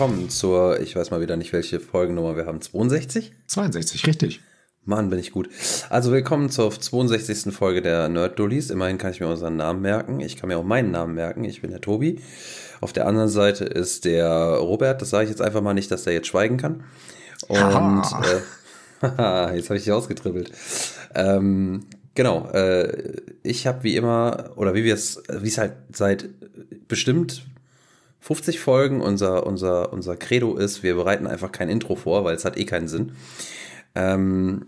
Willkommen zur, ich weiß mal wieder nicht, welche Folgennummer wir haben, 62? 62, richtig. Mann, bin ich gut. Also willkommen zur 62. Folge der Nerd Dullies. Immerhin kann ich mir unseren Namen merken. Ich kann mir auch meinen Namen merken. Ich bin der Tobi. Auf der anderen Seite ist der Robert. Das sage ich jetzt einfach mal nicht, dass der jetzt schweigen kann. Und äh, jetzt habe ich dich ausgetribbelt. Ähm, genau. Äh, ich habe wie immer oder wie wir es, wie es halt seit bestimmt 50 Folgen unser, unser, unser Credo ist, wir bereiten einfach kein Intro vor, weil es hat eh keinen Sinn. Ähm,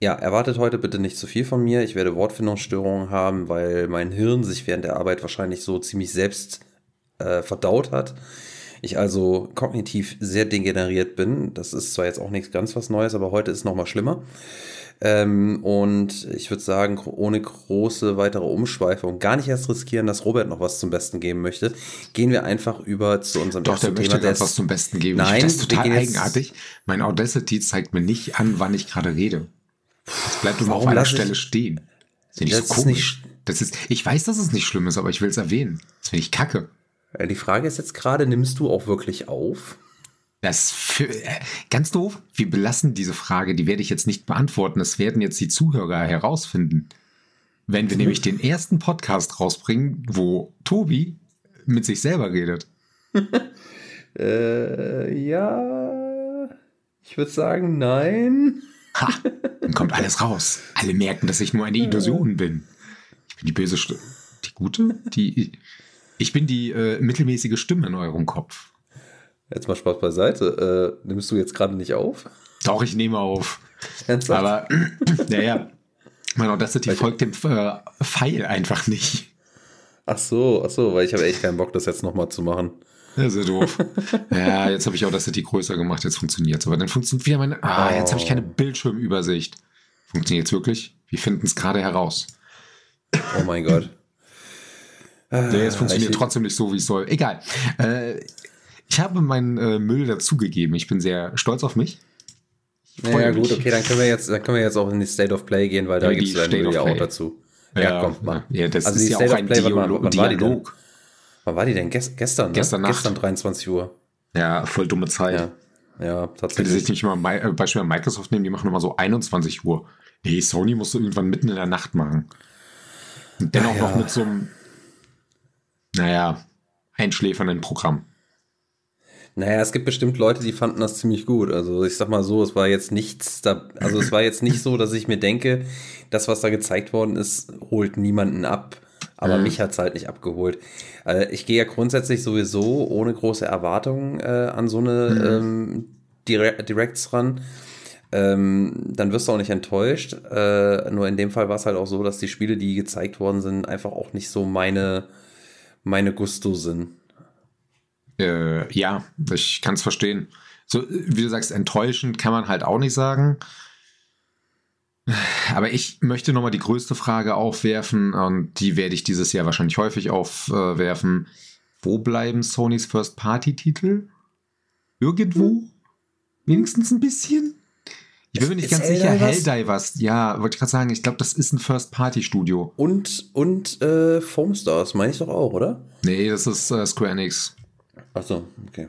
ja, erwartet heute bitte nicht zu viel von mir. Ich werde Wortfindungsstörungen haben, weil mein Hirn sich während der Arbeit wahrscheinlich so ziemlich selbst äh, verdaut hat. Ich also kognitiv sehr degeneriert bin. Das ist zwar jetzt auch nichts ganz was Neues, aber heute ist es nochmal schlimmer. Ähm, und ich würde sagen, ohne große weitere Umschweife und gar nicht erst riskieren, dass Robert noch was zum Besten geben möchte, gehen wir einfach über zu unserem Doch, ersten der Thema. Möchte was zum Besten geben. Nein, das ist total eigenartig. Mein Audacity zeigt mir nicht an, wann ich gerade rede. Es bleibt immer auf einer Stelle stehen. Das, das ist komisch. nicht. Das ist, ich weiß, dass es nicht schlimm ist, aber ich will es erwähnen. Das finde ich kacke. Äh, die Frage ist jetzt gerade, nimmst du auch wirklich auf? Das für, äh, ganz doof. Wir belassen diese Frage, die werde ich jetzt nicht beantworten. Das werden jetzt die Zuhörer herausfinden. Wenn wir nämlich den ersten Podcast rausbringen, wo Tobi mit sich selber redet. äh, ja. Ich würde sagen, nein. Ha, dann kommt alles raus. Alle merken, dass ich nur eine Illusion bin. Ich bin die böse Stimme. Die gute? Die. Ich bin die äh, mittelmäßige Stimme in eurem Kopf. Jetzt mal Spaß beiseite. Äh, nimmst du jetzt gerade nicht auf? Doch, ich nehme auf. Ernsthaft? Aber, naja, mein Audacity weil folgt dem äh, Pfeil einfach nicht. Ach so, ach so, weil ich habe echt keinen Bock, das jetzt nochmal zu machen. Ja, sehr doof. ja, jetzt habe ich Audacity größer gemacht, jetzt funktioniert es. Aber dann funktioniert wieder meine. Ah, oh. jetzt habe ich keine Bildschirmübersicht. Funktioniert es wirklich? Wir finden es gerade heraus. Oh mein Gott. Ja, jetzt funktioniert trotzdem nicht so, wie es soll. Egal. Äh, ich habe meinen äh, Müll dazugegeben. Ich bin sehr stolz auf mich. Ja, ja gut, okay, dann können wir jetzt, dann können wir jetzt auch in die State of Play gehen, weil da gibt es ja auch dazu. Ja, ja komm, mal. Ja, das also ist ja auch ein Play, Dialog. Wann, war die denn? Wann war die denn? Gest gestern, ne? Gestern Nacht. Gestern 23 Uhr. Ja, voll dumme Zeit. Ja, ja tatsächlich. Könnte sich nicht mal äh, Beispiel Microsoft nehmen, die machen immer so 21 Uhr. Nee, Sony musst du irgendwann mitten in der Nacht machen. Und dennoch noch mit so einem, naja, einschläfernden Programm. Naja, es gibt bestimmt Leute, die fanden das ziemlich gut. Also ich sag mal so, es war jetzt nichts da, also es war jetzt nicht so, dass ich mir denke, das, was da gezeigt worden ist, holt niemanden ab. Aber mhm. mich hat's halt nicht abgeholt. Äh, ich gehe ja grundsätzlich sowieso ohne große Erwartungen äh, an so eine mhm. ähm, Direct Directs ran. Ähm, dann wirst du auch nicht enttäuscht. Äh, nur in dem Fall war es halt auch so, dass die Spiele, die gezeigt worden sind, einfach auch nicht so meine, meine Gusto sind. Äh, ja, ich kann es verstehen. So, wie du sagst, enttäuschend kann man halt auch nicht sagen. Aber ich möchte nochmal die größte Frage aufwerfen und die werde ich dieses Jahr wahrscheinlich häufig aufwerfen. Wo bleiben Sonys First-Party-Titel? Irgendwo? Hm. Wenigstens ein bisschen? Ich bin mir nicht ganz sicher. Helldivers, ja, wollte ich gerade sagen, ich glaube, das ist ein First-Party-Studio. Und, und äh, Foam Stars, meine ich doch auch, oder? Nee, das ist äh, Square Enix. Ach so, okay.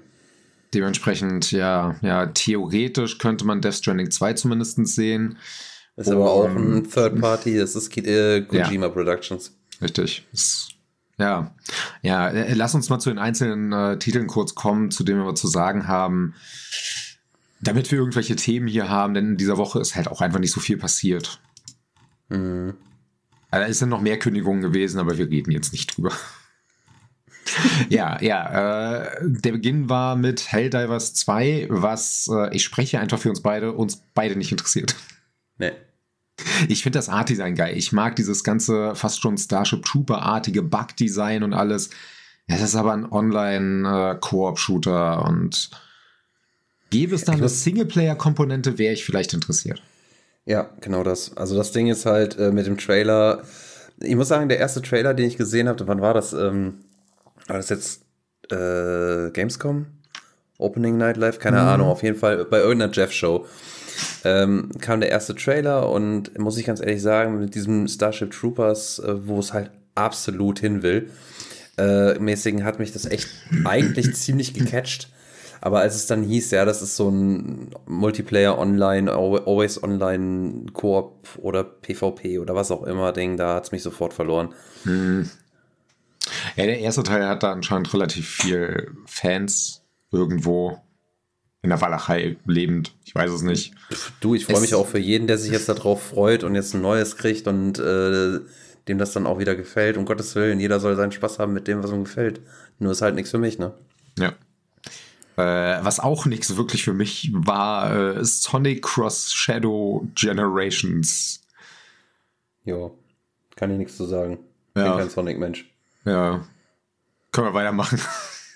Dementsprechend, ja, ja, theoretisch könnte man Death Stranding 2 zumindest sehen. Ist aber auch ein Third Party, das ist äh, Kojima ja. Productions. Richtig. Ja, ja, äh, lass uns mal zu den einzelnen äh, Titeln kurz kommen, zu denen wir zu sagen haben, damit wir irgendwelche Themen hier haben, denn in dieser Woche ist halt auch einfach nicht so viel passiert. Mhm. Also, es sind noch mehr Kündigungen gewesen, aber wir reden jetzt nicht drüber ja, ja. Äh, der Beginn war mit Helldivers 2, was äh, ich spreche einfach für uns beide, uns beide nicht interessiert. Nee. Ich finde das Art-Design geil. Ich mag dieses ganze fast schon Starship Trooper-artige Bug-Design und alles. Ja, das ist aber ein Online-Koop-Shooter und gäbe es da eine Singleplayer-Komponente, wäre ich vielleicht interessiert. Ja, genau das. Also das Ding ist halt äh, mit dem Trailer. Ich muss sagen, der erste Trailer, den ich gesehen habe, wann war das? Ähm, war das jetzt äh, Gamescom? Opening Night Live? Keine mhm. Ahnung, auf jeden Fall bei irgendeiner Jeff-Show. Ähm, kam der erste Trailer und muss ich ganz ehrlich sagen, mit diesem Starship Troopers, äh, wo es halt absolut hin will, äh, mäßigen hat mich das echt eigentlich ziemlich gecatcht. Aber als es dann hieß, ja, das ist so ein Multiplayer Online, Always Online Koop oder PvP oder was auch immer Ding, da hat es mich sofort verloren. Hm. Ja, der erste Teil hat da anscheinend relativ viel Fans irgendwo in der Walachei lebend. Ich weiß es nicht. Du, ich freue mich auch für jeden, der sich jetzt darauf freut und jetzt ein neues kriegt und äh, dem das dann auch wieder gefällt. Um Gottes Willen, jeder soll seinen Spaß haben mit dem, was ihm gefällt. Nur ist halt nichts für mich, ne? Ja. Äh, was auch nichts wirklich für mich war, äh, Sonic Cross Shadow Generations. Ja, kann ich nichts zu sagen. Ich ja. bin kein Sonic-Mensch. Ja. Können wir weitermachen.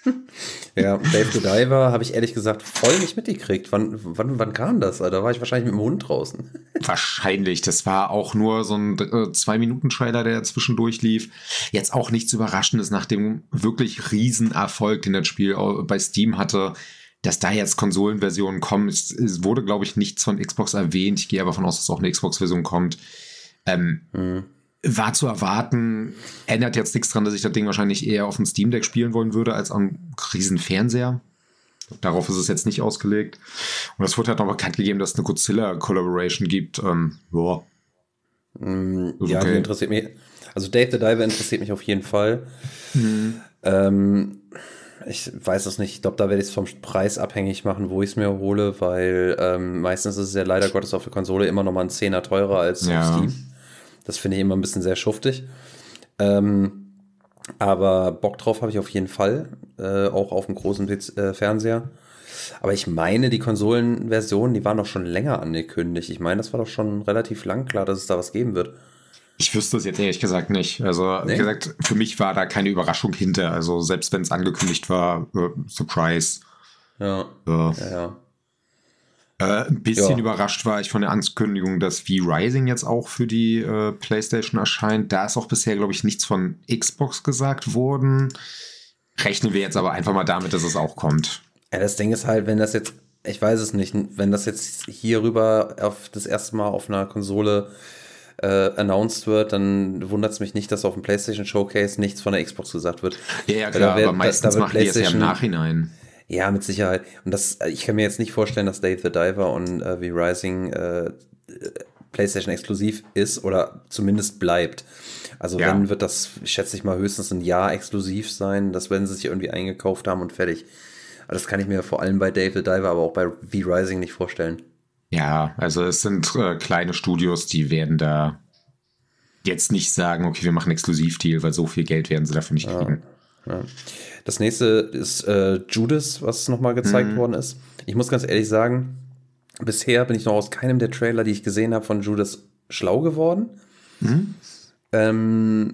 ja, Dave the Diver habe ich ehrlich gesagt voll nicht mitgekriegt. Wann, wann, wann kam das? Da war ich wahrscheinlich mit dem Hund draußen. Wahrscheinlich. Das war auch nur so ein äh, Zwei-Minuten-Trailer, der zwischendurch lief. Jetzt auch nichts Überraschendes nach dem wirklich Riesenerfolg, den das Spiel bei Steam hatte. Dass da jetzt Konsolenversionen kommen, es, es wurde, glaube ich, nichts von Xbox erwähnt. Ich gehe aber davon aus, dass auch eine Xbox-Version kommt. Ähm, mhm war zu erwarten. Ändert jetzt nichts dran, dass ich das Ding wahrscheinlich eher auf dem Steam Deck spielen wollen würde als am riesen Fernseher. Darauf ist es jetzt nicht ausgelegt. Und es wurde halt noch bekannt gegeben, dass es eine Godzilla-Collaboration gibt. Ähm, boah. Mm, ja, okay. die interessiert mich. Also Dave the Diver interessiert mich auf jeden Fall. Mhm. Ähm, ich weiß es nicht. Ich glaube, da werde ich es vom Preis abhängig machen, wo ich es mir hole, weil ähm, meistens ist es ja leider Gottes auf der Konsole immer noch mal ein Zehner teurer als ja. auf Steam. Das finde ich immer ein bisschen sehr schuftig. Ähm, aber Bock drauf habe ich auf jeden Fall, äh, auch auf dem großen äh, Fernseher. Aber ich meine, die Konsolenversionen, die waren doch schon länger angekündigt. Ich meine, das war doch schon relativ lang klar, dass es da was geben wird. Ich wüsste es jetzt ehrlich gesagt nicht. Also, nee. wie gesagt, für mich war da keine Überraschung hinter. Also, selbst wenn es angekündigt war, äh, Surprise. Ja. ja. ja, ja. Äh, ein bisschen ja. überrascht war ich von der Ankündigung, dass V-Rising jetzt auch für die äh, PlayStation erscheint. Da ist auch bisher, glaube ich, nichts von Xbox gesagt worden. Rechnen wir jetzt aber einfach mal damit, dass es auch kommt. Ja, das Ding ist halt, wenn das jetzt, ich weiß es nicht, wenn das jetzt hier rüber auf das erste Mal auf einer Konsole äh, announced wird, dann wundert es mich nicht, dass auf dem PlayStation Showcase nichts von der Xbox gesagt wird. Ja, ja klar, wird, aber meistens machen die es ja im Nachhinein. Ja, mit Sicherheit. Und das, ich kann mir jetzt nicht vorstellen, dass Dave the Diver und äh, V-Rising äh, PlayStation exklusiv ist oder zumindest bleibt. Also ja. wenn wird das, schätze ich mal, höchstens ein Jahr exklusiv sein. Das werden sie sich irgendwie eingekauft haben und fertig. Aber das kann ich mir vor allem bei Dave the Diver, aber auch bei V-Rising nicht vorstellen. Ja, also es sind äh, kleine Studios, die werden da jetzt nicht sagen, okay, wir machen Exklusivdeal, weil so viel Geld werden sie dafür nicht kriegen. Ja. Das nächste ist äh, Judas, was nochmal gezeigt mhm. worden ist. Ich muss ganz ehrlich sagen, bisher bin ich noch aus keinem der Trailer, die ich gesehen habe, von Judas schlau geworden. Mhm. Ähm,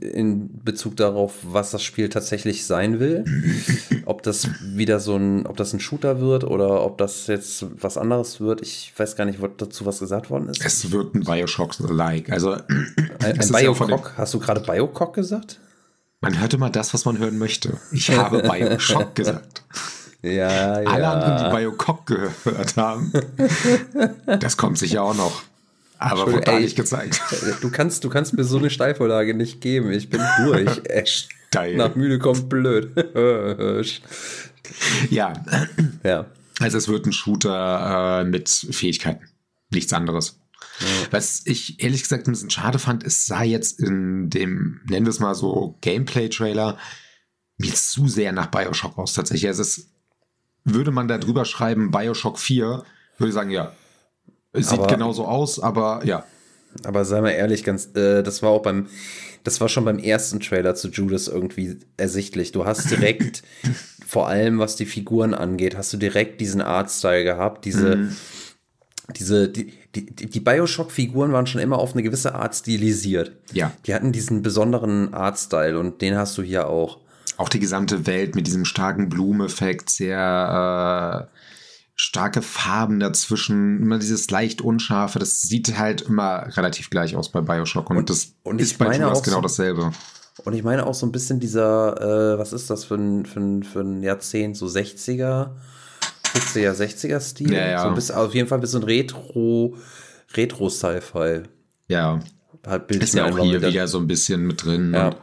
in Bezug darauf, was das Spiel tatsächlich sein will. ob das wieder so ein, ob das ein Shooter wird oder ob das jetzt was anderes wird. Ich weiß gar nicht, was dazu was gesagt worden ist. Es wird ein Bioshock-like. Also ein, ein Bioshock. Ja Hast du gerade Bioshock gesagt? Man hörte mal das, was man hören möchte. Ich habe Bioshock gesagt. Ja, ja. Alle anderen, die Bioshock gehört haben, das kommt sicher auch noch. Aber wurde da nicht gezeigt. Du kannst, du kannst mir so eine Steilvorlage nicht geben. Ich bin durch. Steil. Nach müde kommt blöd. ja. ja. Also es wird ein Shooter äh, mit Fähigkeiten. Nichts anderes. Was ich ehrlich gesagt ein bisschen schade fand, es sah jetzt in dem, nennen wir es mal so, Gameplay-Trailer mir zu sehr nach Bioshock aus tatsächlich. Also es würde man da drüber schreiben, Bioshock 4, würde ich sagen, ja, es sieht aber, genauso aus, aber ja. Aber sei mal ehrlich, ganz, äh, das war auch beim, das war schon beim ersten Trailer zu Judas irgendwie ersichtlich. Du hast direkt, vor allem was die Figuren angeht, hast du direkt diesen Artstyle gehabt, diese, mhm. Diese, die, die, die Bioshock-Figuren waren schon immer auf eine gewisse Art stilisiert. Ja. Die hatten diesen besonderen Artstyle und den hast du hier auch. Auch die gesamte Welt mit diesem starken Blumeffekt, sehr äh, starke Farben dazwischen, immer dieses leicht unscharfe, das sieht halt immer relativ gleich aus bei Bioshock und, und das und ist bei Judas genau so, dasselbe. Und ich meine auch so ein bisschen dieser, äh, was ist das für ein, für ein, für ein Jahrzehnt, so 60er, 50er, 60er Stil. Ja, ja. So bisschen, auf jeden Fall ein bisschen Retro, Retro-Sci-Fi. Ja. Halt ist ja auch hier wieder so ein bisschen mit drin. Ja. Und,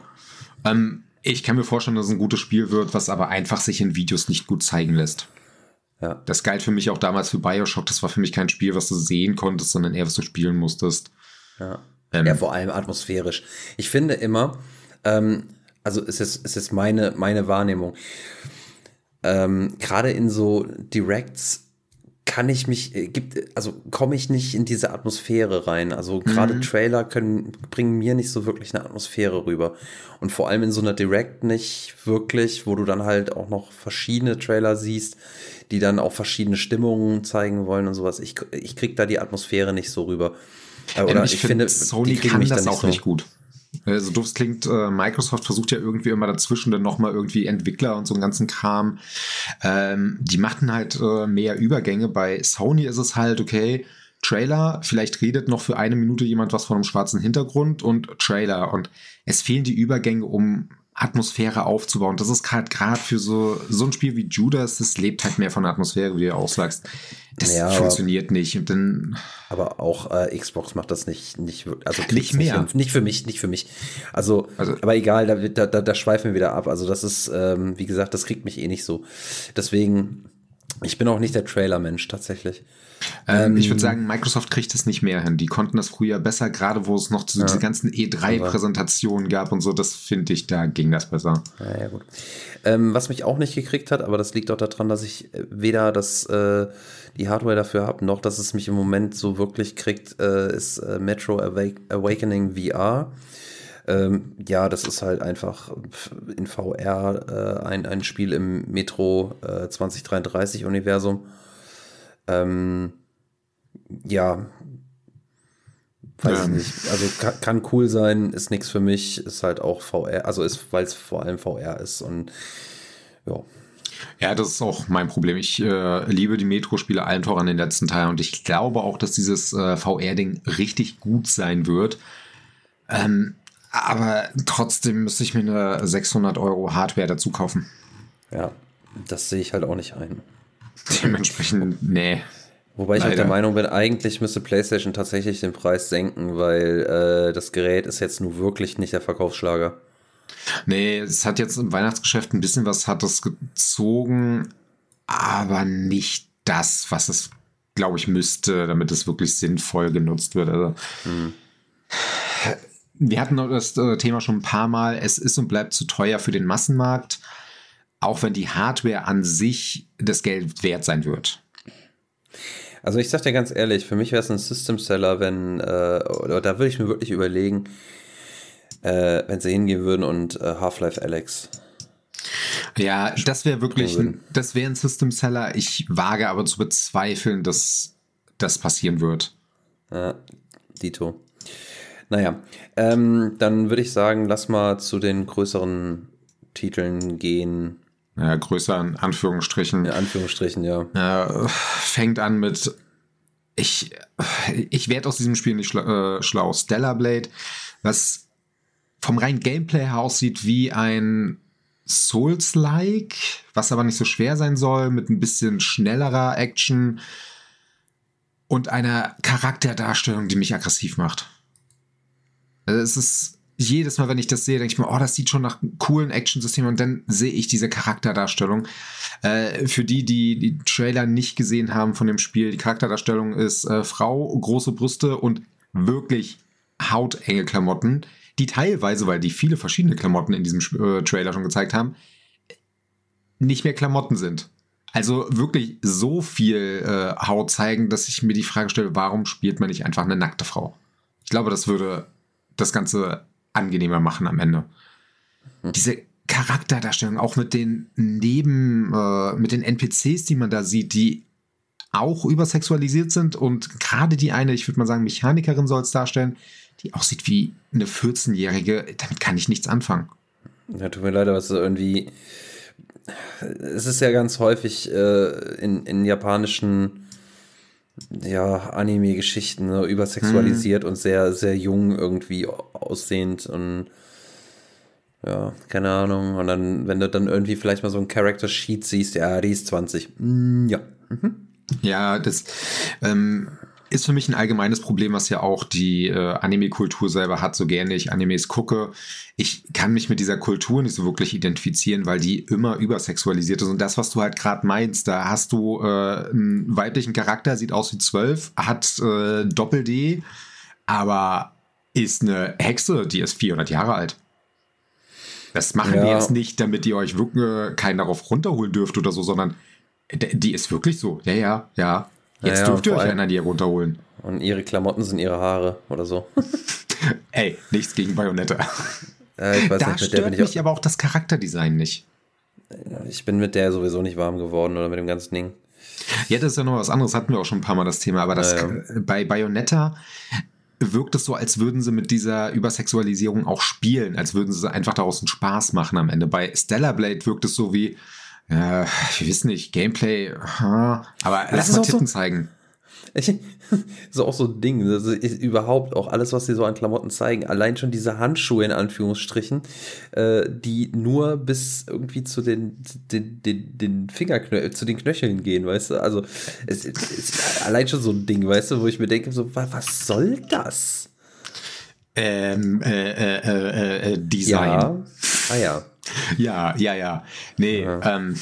ähm, Ich kann mir vorstellen, dass es ein gutes Spiel wird, was aber einfach sich in Videos nicht gut zeigen lässt. Ja. Das galt für mich auch damals für Bioshock. Das war für mich kein Spiel, was du sehen konntest, sondern eher, was du spielen musstest. Ja, ähm, ja vor allem atmosphärisch. Ich finde immer, ähm, also ist es ist jetzt meine, meine Wahrnehmung, ähm, gerade in so Directs kann ich mich, äh, gibt, also komme ich nicht in diese Atmosphäre rein. Also gerade mhm. Trailer können, bringen mir nicht so wirklich eine Atmosphäre rüber. Und vor allem in so einer Direct nicht wirklich, wo du dann halt auch noch verschiedene Trailer siehst, die dann auch verschiedene Stimmungen zeigen wollen und sowas. Ich, ich krieg da die Atmosphäre nicht so rüber. Äh, oder ich, ich finde, Sony kann das auch so. nicht gut. So doof es klingt, äh, Microsoft versucht ja irgendwie immer dazwischen dann nochmal irgendwie Entwickler und so einen ganzen Kram. Ähm, die machen halt äh, mehr Übergänge. Bei Sony ist es halt, okay, Trailer, vielleicht redet noch für eine Minute jemand was von einem schwarzen Hintergrund und Trailer. Und es fehlen die Übergänge, um Atmosphäre aufzubauen. Das ist halt gerade für so, so ein Spiel wie Judas, das lebt halt mehr von der Atmosphäre, wie du auch sagst. Das ja, funktioniert aber, nicht. Und dann, aber auch äh, Xbox macht das nicht, nicht also nicht mehr. Nicht, nicht, für mich, nicht für mich. Also, also aber egal, da, da, da schweifen wir wieder ab. Also, das ist, ähm, wie gesagt, das kriegt mich eh nicht so. Deswegen, ich bin auch nicht der Trailer-Mensch tatsächlich. Ähm, ich würde sagen, Microsoft kriegt es nicht mehr hin. Die konnten das früher besser, gerade wo es noch ja. diese ganzen E3-Präsentationen gab und so. Das finde ich, da ging das besser. Ja, ja gut. Ähm, was mich auch nicht gekriegt hat, aber das liegt auch daran, dass ich äh, weder das, äh, die Hardware dafür habe, noch dass es mich im Moment so wirklich kriegt, äh, ist äh, Metro Awakening VR. Ähm, ja, das ist halt einfach in VR äh, ein, ein Spiel im Metro 2033 äh, Universum. Ähm, ja, weiß ja. ich nicht. Also kann, kann, cool sein, ist nichts für mich, ist halt auch VR, also ist, weil es vor allem VR ist und ja. Ja, das ist auch mein Problem. Ich äh, liebe die Metro-Spiele allen voran in den letzten Teilen und ich glaube auch, dass dieses äh, VR-Ding richtig gut sein wird. Ähm, aber trotzdem müsste ich mir eine 600 Euro Hardware dazu kaufen. Ja, das sehe ich halt auch nicht ein. Dementsprechend, nee. Wobei ich Leider. auch der Meinung bin, eigentlich müsste PlayStation tatsächlich den Preis senken, weil äh, das Gerät ist jetzt nur wirklich nicht der Verkaufsschlager. Nee, es hat jetzt im Weihnachtsgeschäft ein bisschen was hat es gezogen, aber nicht das, was es, glaube ich, müsste, damit es wirklich sinnvoll genutzt wird. Also, hm. Wir hatten das äh, Thema schon ein paar Mal. Es ist und bleibt zu teuer für den Massenmarkt auch wenn die Hardware an sich das Geld wert sein wird. Also ich sag dir ganz ehrlich, für mich wäre es ein System Seller, wenn, äh, oder da würde ich mir wirklich überlegen, äh, wenn sie hingehen würden und äh, Half-Life Alex. Ja, das wäre wirklich, ein, das wäre ein System Seller. Ich wage aber zu bezweifeln, dass das passieren wird. Ja, Dito. Naja, ähm, dann würde ich sagen, lass mal zu den größeren Titeln gehen, ja, größer in Anführungsstrichen. In Anführungsstrichen, ja. ja fängt an mit, ich, ich werde aus diesem Spiel nicht schla äh, schlau. Stellar Blade, was vom reinen Gameplay her aussieht wie ein Souls-like, was aber nicht so schwer sein soll, mit ein bisschen schnellerer Action und einer Charakterdarstellung, die mich aggressiv macht. Also es ist jedes Mal, wenn ich das sehe, denke ich mir, oh, das sieht schon nach einem coolen Action-System und dann sehe ich diese Charakterdarstellung. Äh, für die, die die Trailer nicht gesehen haben von dem Spiel, die Charakterdarstellung ist äh, Frau, große Brüste und wirklich hautenge Klamotten, die teilweise, weil die viele verschiedene Klamotten in diesem äh, Trailer schon gezeigt haben, nicht mehr Klamotten sind. Also wirklich so viel äh, Haut zeigen, dass ich mir die Frage stelle, warum spielt man nicht einfach eine nackte Frau? Ich glaube, das würde das Ganze angenehmer machen am Ende. Hm. Diese Charakterdarstellung, auch mit den Neben, äh, mit den NPCs, die man da sieht, die auch übersexualisiert sind und gerade die eine, ich würde mal sagen, Mechanikerin soll es darstellen, die aussieht wie eine 14-Jährige, damit kann ich nichts anfangen. Ja, tut mir leid, aber es ist irgendwie, es ist ja ganz häufig äh, in, in japanischen ja, Anime-Geschichten, ne, übersexualisiert hm. und sehr, sehr jung irgendwie aussehend und ja, keine Ahnung. Und dann, wenn du dann irgendwie vielleicht mal so ein Character Sheet siehst, ja, die ist 20. Mm, ja. Mhm. Ja, das, ähm, ist für mich ein allgemeines Problem, was ja auch die äh, Anime-Kultur selber hat, so gerne ich Animes gucke. Ich kann mich mit dieser Kultur nicht so wirklich identifizieren, weil die immer übersexualisiert ist. Und das, was du halt gerade meinst, da hast du äh, einen weiblichen Charakter, sieht aus wie zwölf, hat äh, Doppel-D, aber ist eine Hexe, die ist 400 Jahre alt. Das machen ja. die jetzt nicht, damit ihr euch wirklich äh, keinen darauf runterholen dürft oder so, sondern die ist wirklich so. Ja, ja, ja. Jetzt ja, dürft ihr euch einer die runterholen. Und ihre Klamotten sind ihre Haare oder so. Ey, nichts gegen Bayonetta. Äh, ich weiß da nicht, mit stört der bin mich aber auch das Charakterdesign nicht. Ich bin mit der sowieso nicht warm geworden oder mit dem ganzen Ding. Ja, das ist ja noch was anderes, hatten wir auch schon ein paar Mal das Thema, aber das, ja, ja. bei Bayonetta wirkt es so, als würden sie mit dieser Übersexualisierung auch spielen, als würden sie einfach daraus einen Spaß machen am Ende. Bei Stellar Blade wirkt es so wie, ja, ich weiß nicht, Gameplay, aber lass mal Titten so, zeigen. Ich, so auch so ein Ding, also überhaupt auch alles, was sie so an Klamotten zeigen, allein schon diese Handschuhe in Anführungsstrichen, äh, die nur bis irgendwie zu den, den, den, den Fingerknöcheln, zu den Knöcheln gehen, weißt du, also es, es ist allein schon so ein Ding, weißt du, wo ich mir denke, so, was, soll das? Ähm, äh, äh, äh, äh Design. Ja. Ah ja. Ja, ja, ja. Nee, ja. ähm.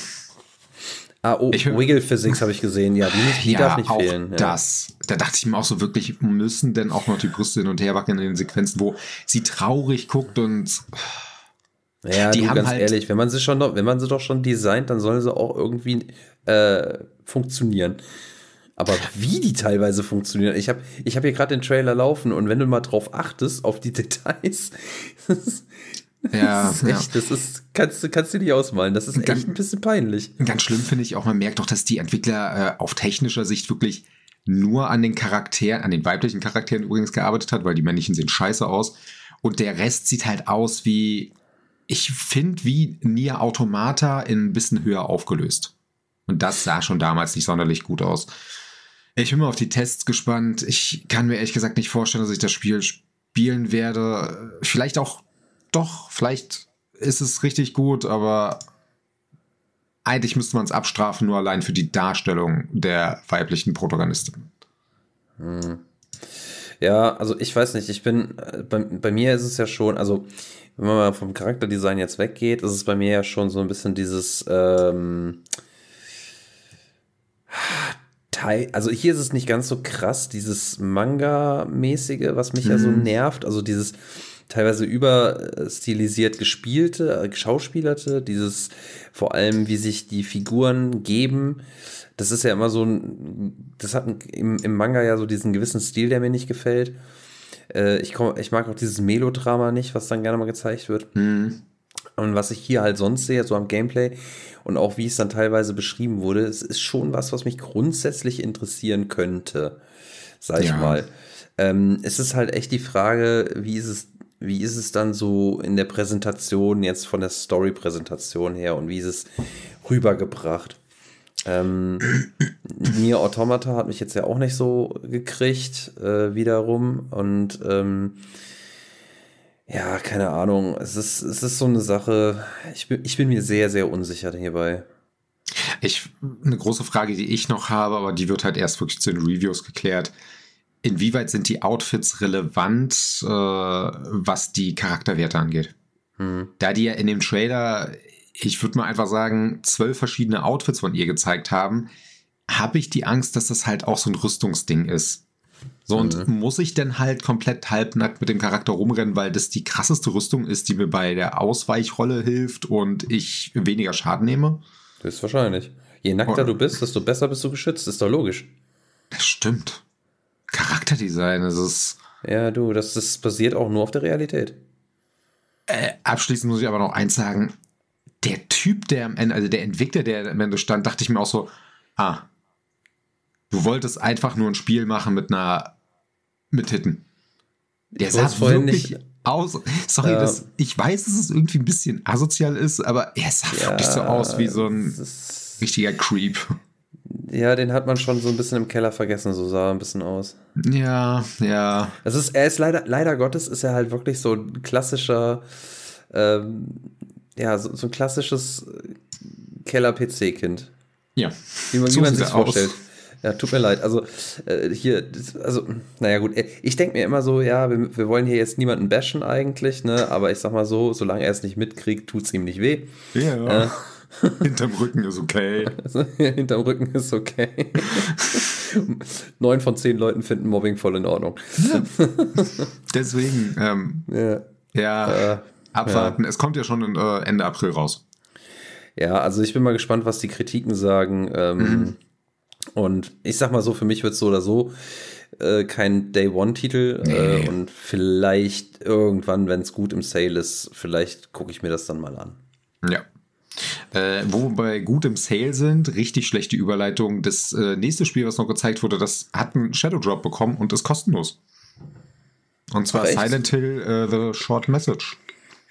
Ah, oh, ich, Wiggle Physics habe ich gesehen, ja, die, die ja, darf nicht auch fehlen. Ja. Das, da dachte ich mir auch so wirklich, müssen denn auch noch die Brüste hin und her wackeln in den Sequenzen, wo sie traurig guckt und. Ja, die du, haben ganz halt ehrlich, wenn man sie schon, wenn man sie doch schon designt, dann sollen sie auch irgendwie äh, funktionieren. Aber wie die teilweise funktionieren, ich habe ich hab hier gerade den Trailer laufen und wenn du mal drauf achtest, auf die Details, Ja, das ist echt, ja. das ist, kannst, du kannst du nicht ausmalen. Das ist echt ganz, ein bisschen peinlich. Ganz schlimm finde ich auch, man merkt doch, dass die Entwickler äh, auf technischer Sicht wirklich nur an den Charakteren, an den weiblichen Charakteren übrigens gearbeitet hat, weil die männlichen sehen scheiße aus. Und der Rest sieht halt aus wie, ich finde, wie Nier Automata in ein bisschen höher aufgelöst. Und das sah schon damals nicht sonderlich gut aus. Ich bin mal auf die Tests gespannt. Ich kann mir ehrlich gesagt nicht vorstellen, dass ich das Spiel spielen werde. Vielleicht auch doch, vielleicht ist es richtig gut, aber eigentlich müsste man es abstrafen, nur allein für die Darstellung der weiblichen Protagonistin. Hm. Ja, also ich weiß nicht, ich bin, äh, bei, bei mir ist es ja schon, also wenn man mal vom Charakterdesign jetzt weggeht, ist es bei mir ja schon so ein bisschen dieses, ähm, Teil, also hier ist es nicht ganz so krass, dieses Manga-mäßige, was mich hm. ja so mhm. nervt, also dieses, teilweise überstilisiert gespielte, äh, geschauspielerte, dieses vor allem, wie sich die Figuren geben. Das ist ja immer so ein, das hat im, im Manga ja so diesen gewissen Stil, der mir nicht gefällt. Äh, ich, komm, ich mag auch dieses Melodrama nicht, was dann gerne mal gezeigt wird. Mhm. Und was ich hier halt sonst sehe, so am Gameplay und auch wie es dann teilweise beschrieben wurde, es ist schon was, was mich grundsätzlich interessieren könnte, sag ich ja. mal. Ähm, es ist halt echt die Frage, wie ist es wie ist es dann so in der Präsentation, jetzt von der Story-Präsentation her und wie ist es rübergebracht? Ähm, Nier Automata hat mich jetzt ja auch nicht so gekriegt, äh, wiederum. Und ähm, ja, keine Ahnung. Es ist, es ist so eine Sache. Ich bin, ich bin mir sehr, sehr unsicher hierbei. Ich, eine große Frage, die ich noch habe, aber die wird halt erst wirklich zu den Reviews geklärt inwieweit sind die Outfits relevant, äh, was die Charakterwerte angeht? Hm. Da die ja in dem Trailer, ich würde mal einfach sagen, zwölf verschiedene Outfits von ihr gezeigt haben, habe ich die Angst, dass das halt auch so ein Rüstungsding ist. So, und mhm. muss ich denn halt komplett halbnackt mit dem Charakter rumrennen, weil das die krasseste Rüstung ist, die mir bei der Ausweichrolle hilft und ich weniger Schaden nehme? Das ist wahrscheinlich. Je nackter oh. du bist, desto besser bist du geschützt, ist doch logisch. Das stimmt. Charakterdesign. Es ist. Ja, du, das, das basiert auch nur auf der Realität. Äh, abschließend muss ich aber noch eins sagen. Der Typ, der am Ende, also der Entwickler, der am Ende stand, dachte ich mir auch so, ah, du wolltest einfach nur ein Spiel machen mit einer, mit Hitten. Der sah wirklich nicht, aus. Sorry, ja. das, ich weiß, dass es irgendwie ein bisschen asozial ist, aber er sah ja, wirklich so aus wie so ein richtiger Creep. Ja, den hat man schon so ein bisschen im Keller vergessen, so sah er ein bisschen aus. Ja, ja. Es ist, er ist leider, leider Gottes ist er halt wirklich so ein klassischer, ähm, ja, so, so, ein klassisches Keller-PC-Kind. Ja. Wie man, so wie man sich vorstellt. Ja, tut mir leid. Also äh, hier, also, naja gut, ich denke mir immer so, ja, wir, wir, wollen hier jetzt niemanden bashen eigentlich, ne? Aber ich sag mal so, solange er es nicht mitkriegt, tut es ihm nicht weh. Ja. Äh, Hinterm Rücken ist okay. Hinterm Rücken ist okay. Neun von zehn Leuten finden Mobbing voll in Ordnung. Deswegen, ähm, ja, ja äh, abwarten. Ja. Es kommt ja schon äh, Ende April raus. Ja, also ich bin mal gespannt, was die Kritiken sagen. Ähm, mhm. Und ich sag mal so, für mich wird es so oder so äh, kein Day-One-Titel. Nee. Äh, und vielleicht irgendwann, wenn es gut im Sale ist, vielleicht gucke ich mir das dann mal an. Ja. Äh, wo wir bei gut im Sale sind, richtig schlechte Überleitung. Das äh, nächste Spiel, was noch gezeigt wurde, das hat einen Shadow Drop bekommen und ist kostenlos. Und zwar Silent Hill uh, The Short Message.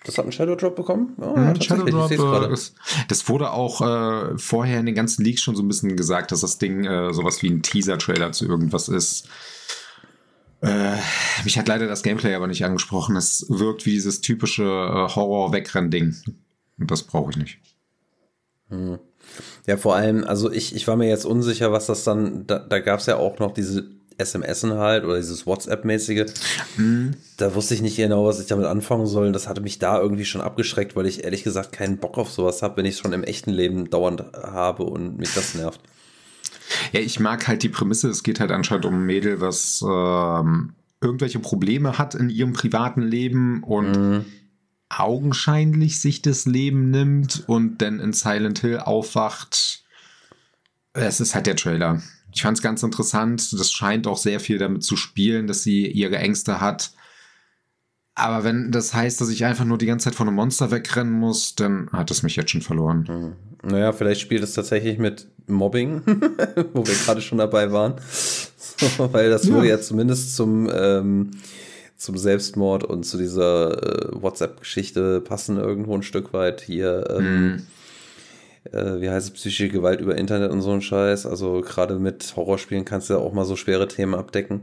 Das hat einen Shadow Drop bekommen? Oh, ja, Shadow Drop. Äh, ist, das wurde auch äh, vorher in den ganzen Leaks schon so ein bisschen gesagt, dass das Ding äh, sowas wie ein Teaser-Trailer zu irgendwas ist. Äh, mich hat leider das Gameplay aber nicht angesprochen. Es wirkt wie dieses typische äh, Horror-Wegrenn-Ding. Und das brauche ich nicht. Hm. Ja, vor allem, also ich, ich war mir jetzt unsicher, was das dann, da, da gab es ja auch noch diese SMSen halt oder dieses WhatsApp-mäßige. Mhm. Da wusste ich nicht genau, was ich damit anfangen soll. Das hatte mich da irgendwie schon abgeschreckt, weil ich ehrlich gesagt keinen Bock auf sowas habe, wenn ich es schon im echten Leben dauernd habe und mich das nervt. Ja, ich mag halt die Prämisse, es geht halt anscheinend um ein Mädel, was ähm, irgendwelche Probleme hat in ihrem privaten Leben und mhm. Augenscheinlich sich das Leben nimmt und dann in Silent Hill aufwacht. Es ist halt der Trailer. Ich fand es ganz interessant. Das scheint auch sehr viel damit zu spielen, dass sie ihre Ängste hat. Aber wenn das heißt, dass ich einfach nur die ganze Zeit von einem Monster wegrennen muss, dann hat es mich jetzt schon verloren. Hm. Naja, vielleicht spielt es tatsächlich mit Mobbing, wo wir gerade schon dabei waren. So, weil das ja. würde ja zumindest zum, ähm, zum Selbstmord und zu dieser äh, WhatsApp-Geschichte passen, irgendwo ein Stück weit hier. Ähm, mm wie heißt es, psychische Gewalt über Internet und so ein Scheiß. Also gerade mit Horrorspielen kannst du ja auch mal so schwere Themen abdecken.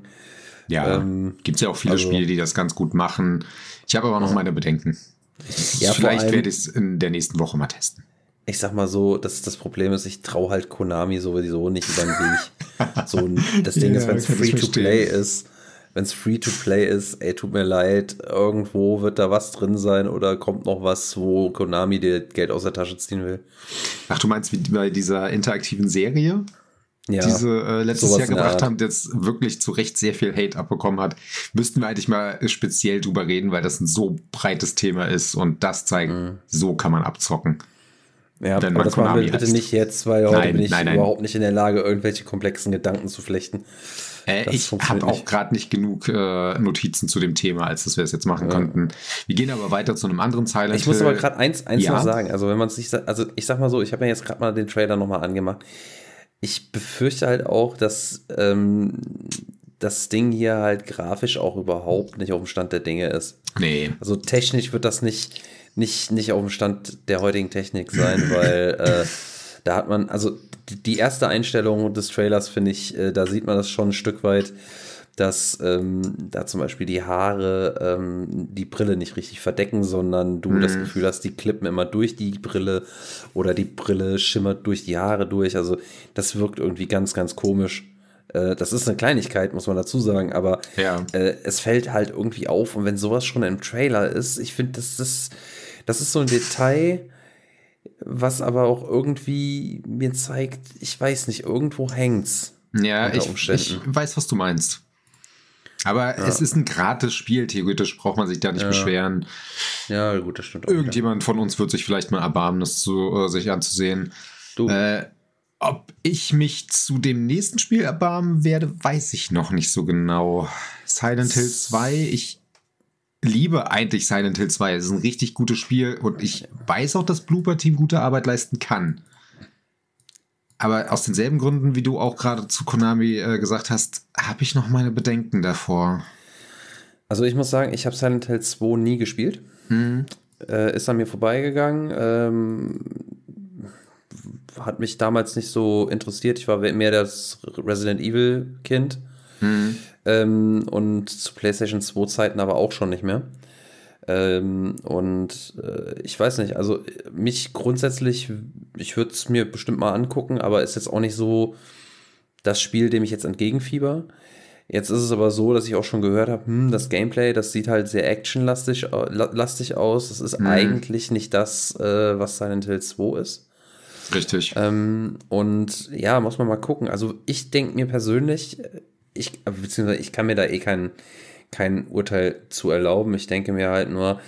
Ja, ähm, gibt es ja auch viele also, Spiele, die das ganz gut machen. Ich habe aber noch meine Bedenken. Ja, Vielleicht werde ich es in der nächsten Woche mal testen. Ich sag mal so, dass das Problem ist, ich traue halt Konami sowieso nicht über den Weg. so, das Ding ja, ist, wenn es free to play ist, wenn es free to play ist, ey, tut mir leid, irgendwo wird da was drin sein oder kommt noch was, wo Konami dir Geld aus der Tasche ziehen will. Ach, du meinst wie bei dieser interaktiven Serie? Ja, diese äh, letztes Jahr gebracht haben, jetzt wirklich zu Recht sehr viel Hate abbekommen hat, müssten wir eigentlich mal speziell drüber reden, weil das ein so breites Thema ist und das zeigt, mhm. so kann man abzocken. Ja, aber das machen wir bitte heißt. nicht jetzt, weil heute nein, bin ich nein, nein. überhaupt nicht in der Lage, irgendwelche komplexen Gedanken zu flechten. Äh, ich habe auch gerade nicht genug äh, Notizen zu dem Thema, als dass wir es jetzt machen ja. konnten. Wir gehen aber weiter zu einem anderen Silent Ich muss aber gerade eins, eins ja. noch sagen. Also wenn man es nicht, also ich sag mal so, ich habe mir jetzt gerade mal den Trailer nochmal angemacht. Ich befürchte halt auch, dass ähm, das Ding hier halt grafisch auch überhaupt nicht auf dem Stand der Dinge ist. Nee. Also technisch wird das nicht, nicht, nicht auf dem Stand der heutigen Technik sein, weil äh, da hat man, also die erste Einstellung des Trailers finde ich, äh, da sieht man das schon ein Stück weit, dass ähm, da zum Beispiel die Haare ähm, die Brille nicht richtig verdecken, sondern du mhm. das Gefühl hast, die klippen immer durch die Brille oder die Brille schimmert durch die Haare durch. Also das wirkt irgendwie ganz, ganz komisch. Äh, das ist eine Kleinigkeit, muss man dazu sagen, aber ja. äh, es fällt halt irgendwie auf. Und wenn sowas schon im Trailer ist, ich finde, das ist, das ist so ein Detail was aber auch irgendwie mir zeigt, ich weiß nicht, irgendwo hängt's. Ja, ich, ich, weiß, was du meinst. Aber ja. es ist ein gratis Spiel, theoretisch braucht man sich da nicht ja. beschweren. Ja, gut, das stimmt. Auch, Irgendjemand ja. von uns wird sich vielleicht mal erbarmen, das zu, äh, sich anzusehen. Du. Äh, ob ich mich zu dem nächsten Spiel erbarmen werde, weiß ich noch nicht so genau. Silent Hill 2, ich liebe eigentlich Silent Hill 2. Es ist ein richtig gutes Spiel und ich weiß auch, dass Blooper Team gute Arbeit leisten kann. Aber aus denselben Gründen, wie du auch gerade zu Konami äh, gesagt hast, habe ich noch meine Bedenken davor. Also ich muss sagen, ich habe Silent Hill 2 nie gespielt. Mhm. Äh, ist an mir vorbeigegangen. Ähm, hat mich damals nicht so interessiert. Ich war mehr das Resident Evil Kind. Mhm. Ähm, und zu PlayStation 2 Zeiten aber auch schon nicht mehr. Ähm, und äh, ich weiß nicht, also mich grundsätzlich, ich würde es mir bestimmt mal angucken, aber ist jetzt auch nicht so, das Spiel, dem ich jetzt entgegenfieber. Jetzt ist es aber so, dass ich auch schon gehört habe, hm, das Gameplay, das sieht halt sehr actionlastig lastig aus. Das ist mhm. eigentlich nicht das, äh, was Silent Hill 2 ist. Richtig. Ähm, und ja, muss man mal gucken. Also ich denke mir persönlich, ich, beziehungsweise ich kann mir da eh kein, kein Urteil zu erlauben. Ich denke mir halt nur,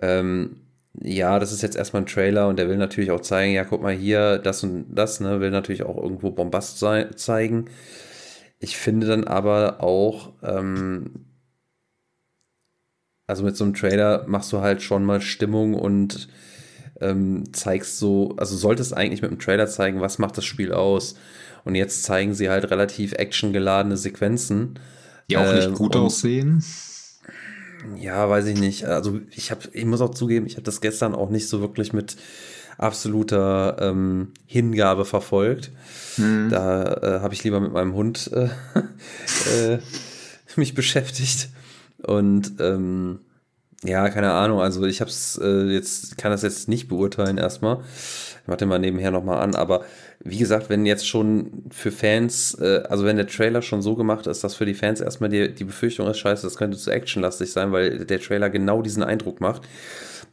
ähm, ja, das ist jetzt erstmal ein Trailer und der will natürlich auch zeigen, ja, guck mal hier, das und das, ne, will natürlich auch irgendwo Bombast zeigen. Ich finde dann aber auch, ähm, also mit so einem Trailer machst du halt schon mal Stimmung und ähm, zeigst so, also solltest eigentlich mit dem Trailer zeigen, was macht das Spiel aus. Und jetzt zeigen sie halt relativ actiongeladene Sequenzen. Die auch nicht ähm, gut aussehen. Ja, weiß ich nicht. Also ich habe, ich muss auch zugeben, ich habe das gestern auch nicht so wirklich mit absoluter ähm, Hingabe verfolgt. Mhm. Da äh, habe ich lieber mit meinem Hund äh, äh, mich beschäftigt. Und ähm, ja, keine Ahnung. Also ich habe es äh, jetzt, kann das jetzt nicht beurteilen erstmal. Ich mache den mal nebenher nochmal an. Aber wie gesagt, wenn jetzt schon für Fans, äh, also wenn der Trailer schon so gemacht ist, dass für die Fans erstmal die, die Befürchtung ist, scheiße, das könnte zu actionlastig sein, weil der Trailer genau diesen Eindruck macht,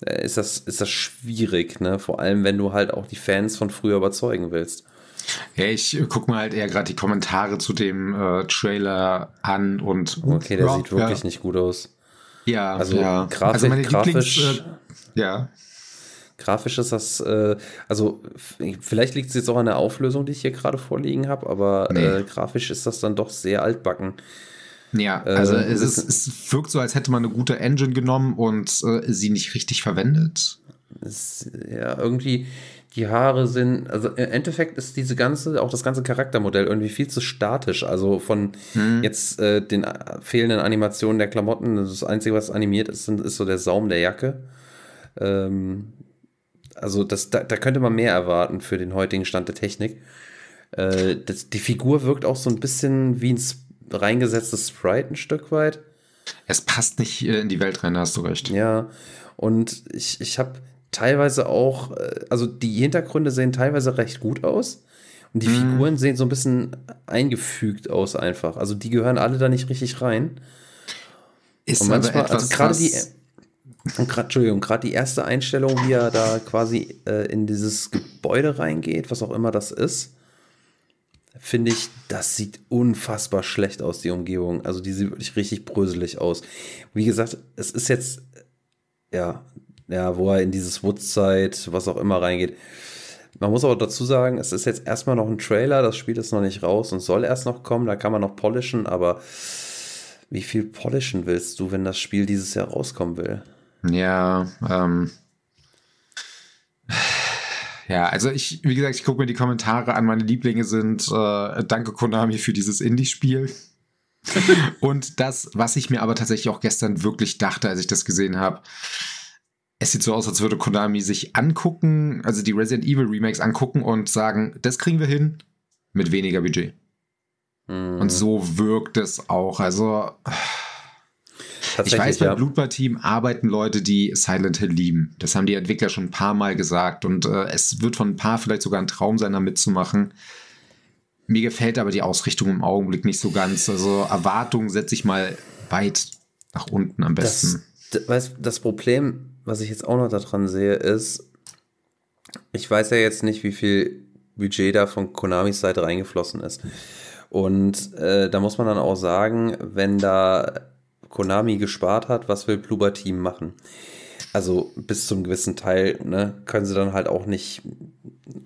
äh, ist, das, ist das schwierig, ne? Vor allem, wenn du halt auch die Fans von früher überzeugen willst. Ja, ich gucke mir halt eher gerade die Kommentare zu dem äh, Trailer an und. Okay, der ja, sieht wirklich ja. nicht gut aus. Ja, also ja. Grafisch, also grafisch, Lieblings, äh, ja. Grafisch ist das, äh, also vielleicht liegt es jetzt auch an der Auflösung, die ich hier gerade vorliegen habe, aber nee. äh, grafisch ist das dann doch sehr altbacken. Ja, also äh, es, ist, es wirkt so, als hätte man eine gute Engine genommen und äh, sie nicht richtig verwendet. Es, ja, irgendwie, die Haare sind, also im Endeffekt ist diese ganze, auch das ganze Charaktermodell irgendwie viel zu statisch. Also von hm. jetzt äh, den fehlenden Animationen der Klamotten, das Einzige, was animiert ist, ist so der Saum der Jacke. Ähm, also das, da, da, könnte man mehr erwarten für den heutigen Stand der Technik. Äh, das, die Figur wirkt auch so ein bisschen wie ein reingesetztes Sprite ein Stück weit. Es passt nicht in die Welt rein, da hast du recht. Ja, und ich, ich habe teilweise auch, äh, also die Hintergründe sehen teilweise recht gut aus. Und die mm. Figuren sehen so ein bisschen eingefügt aus einfach. Also die gehören alle da nicht richtig rein. Ist und manchmal, also gerade die, und gerade, Entschuldigung, gerade die erste Einstellung, wie er da quasi äh, in dieses Gebäude reingeht, was auch immer das ist, finde ich, das sieht unfassbar schlecht aus, die Umgebung. Also die sieht wirklich richtig bröselig aus. Wie gesagt, es ist jetzt, ja, ja, wo er in dieses Woodside, was auch immer reingeht. Man muss aber dazu sagen, es ist jetzt erstmal noch ein Trailer, das Spiel ist noch nicht raus und soll erst noch kommen, da kann man noch polischen, aber wie viel polischen willst du, wenn das Spiel dieses Jahr rauskommen will? Ja, ähm. Ja, also ich, wie gesagt, ich gucke mir die Kommentare an. Meine Lieblinge sind äh, Danke Konami für dieses Indie-Spiel. und das, was ich mir aber tatsächlich auch gestern wirklich dachte, als ich das gesehen habe, es sieht so aus, als würde Konami sich angucken, also die Resident Evil Remakes angucken und sagen, das kriegen wir hin mit weniger Budget. Mhm. Und so wirkt es auch. Also ich weiß, beim ja. Blutball-Team arbeiten Leute, die Silent Hill lieben. Das haben die Entwickler schon ein paar Mal gesagt und äh, es wird von ein paar vielleicht sogar ein Traum sein, da mitzumachen. Mir gefällt aber die Ausrichtung im Augenblick nicht so ganz. Also Erwartungen setze ich mal weit nach unten am besten. Das, das, das Problem was ich jetzt auch noch daran sehe, ist, ich weiß ja jetzt nicht, wie viel Budget da von Konamis Seite reingeflossen ist. Und äh, da muss man dann auch sagen, wenn da Konami gespart hat, was will Bloober Team machen? Also bis zum gewissen Teil ne, können sie dann halt auch nicht,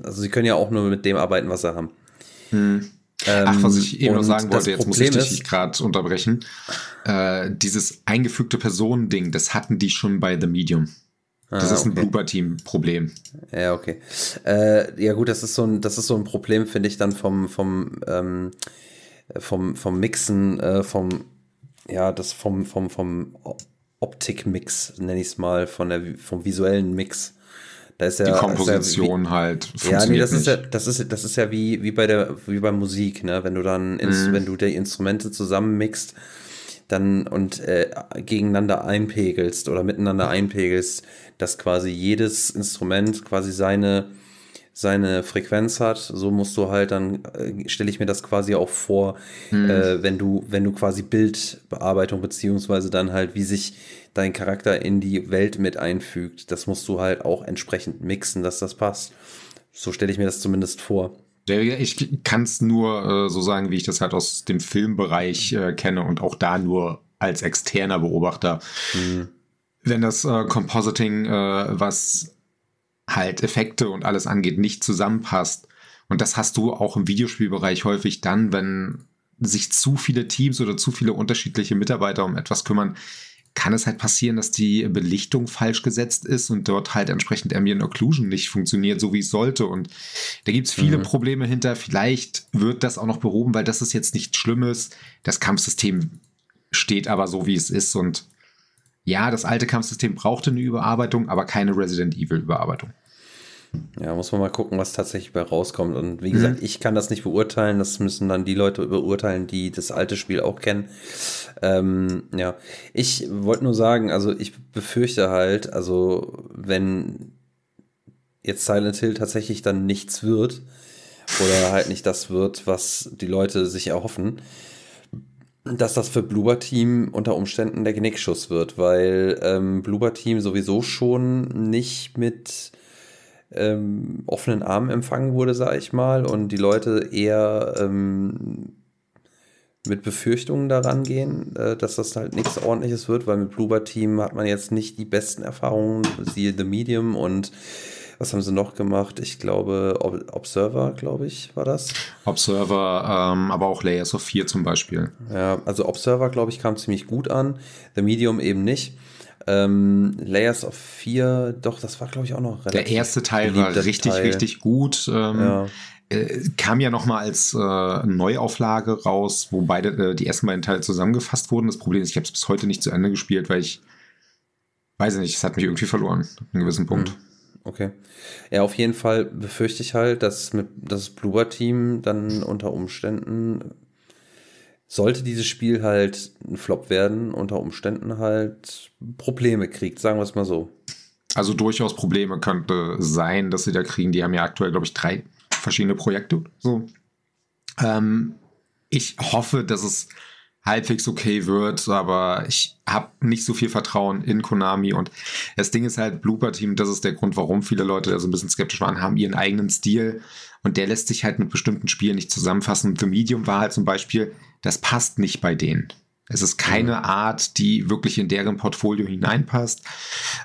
also sie können ja auch nur mit dem arbeiten, was sie haben. Hm. Ach, was ich eben noch sagen wollte, jetzt Problem muss ich dich gerade unterbrechen. Äh, dieses eingefügte Personending, das hatten die schon bei The Medium. Das ah, ist ein okay. Blooper-Team-Problem. Ja, okay. Äh, ja, gut, das ist so ein, das ist so ein Problem, finde ich, dann vom, vom, ähm, vom, vom Mixen, äh, vom, ja, das vom, vom, vom Optik-Mix, nenne ich es mal, von der, vom visuellen Mix. Da ist ja, die Komposition ja wie, halt. Ja, nee, das ist ja, das ist, das ist ja wie, wie bei der, wie bei Musik, ne? Wenn du dann, mhm. wenn du die Instrumente zusammenmixst, dann und äh, gegeneinander einpegelst oder miteinander einpegelst, dass quasi jedes Instrument quasi seine, seine Frequenz hat, so musst du halt dann, äh, stelle ich mir das quasi auch vor, mhm. äh, wenn du, wenn du quasi Bildbearbeitung beziehungsweise dann halt, wie sich dein Charakter in die Welt mit einfügt, das musst du halt auch entsprechend mixen, dass das passt. So stelle ich mir das zumindest vor. Ich kann es nur äh, so sagen, wie ich das halt aus dem Filmbereich äh, kenne und auch da nur als externer Beobachter. Mhm. Wenn das äh, Compositing, äh, was halt Effekte und alles angeht, nicht zusammenpasst. Und das hast du auch im Videospielbereich häufig dann, wenn sich zu viele Teams oder zu viele unterschiedliche Mitarbeiter um etwas kümmern, kann es halt passieren, dass die Belichtung falsch gesetzt ist und dort halt entsprechend Ambient Occlusion nicht funktioniert, so wie es sollte. Und da gibt es viele mhm. Probleme hinter. Vielleicht wird das auch noch behoben, weil das ist jetzt nichts Schlimmes. Das Kampfsystem steht aber so, wie es ist. Und ja, das alte Kampfsystem brauchte eine Überarbeitung, aber keine Resident Evil Überarbeitung. Ja, muss man mal gucken, was tatsächlich bei rauskommt. Und wie gesagt, mhm. ich kann das nicht beurteilen. Das müssen dann die Leute beurteilen, die das alte Spiel auch kennen. Ähm, ja, ich wollte nur sagen, also ich befürchte halt, also wenn jetzt Silent Hill tatsächlich dann nichts wird oder halt nicht das wird, was die Leute sich erhoffen, dass das für Bloober Team unter Umständen der Genickschuss wird, weil ähm, Bloober Team sowieso schon nicht mit ähm, offenen Armen empfangen wurde, sage ich mal, und die Leute eher ähm, mit Befürchtungen daran gehen, äh, dass das halt nichts ordentliches wird, weil mit Bloober Team hat man jetzt nicht die besten Erfahrungen, siehe The Medium und was haben sie noch gemacht? Ich glaube, Observer, glaube ich, war das. Observer, ähm, aber auch Layers of 4 zum Beispiel. Ja, also Observer, glaube ich, kam ziemlich gut an. The Medium eben nicht. Ähm, Layers of 4, doch, das war, glaube ich, auch noch relativ Der erste Teil war richtig, Teil. richtig gut. Ähm, ja. äh, kam ja nochmal als äh, Neuauflage raus, wo beide, äh, die ersten beiden Teile zusammengefasst wurden. Das Problem ist, ich habe es bis heute nicht zu Ende gespielt, weil ich weiß nicht, es hat mich irgendwie verloren, an einem gewissen Punkt. Mhm. Okay. Ja, auf jeden Fall befürchte ich halt, dass mit das Bloober-Team dann unter Umständen, sollte dieses Spiel halt ein Flop werden, unter Umständen halt Probleme kriegt, sagen wir es mal so. Also durchaus Probleme könnte sein, dass sie da kriegen. Die haben ja aktuell, glaube ich, drei verschiedene Projekte. So. Ähm, ich hoffe, dass es halbwegs okay wird, aber ich habe nicht so viel Vertrauen in Konami und das Ding ist halt, Blooper Team, das ist der Grund, warum viele Leute da so ein bisschen skeptisch waren, haben ihren eigenen Stil und der lässt sich halt mit bestimmten Spielen nicht zusammenfassen. The Medium war halt zum Beispiel, das passt nicht bei denen. Es ist keine mhm. Art, die wirklich in deren Portfolio hineinpasst.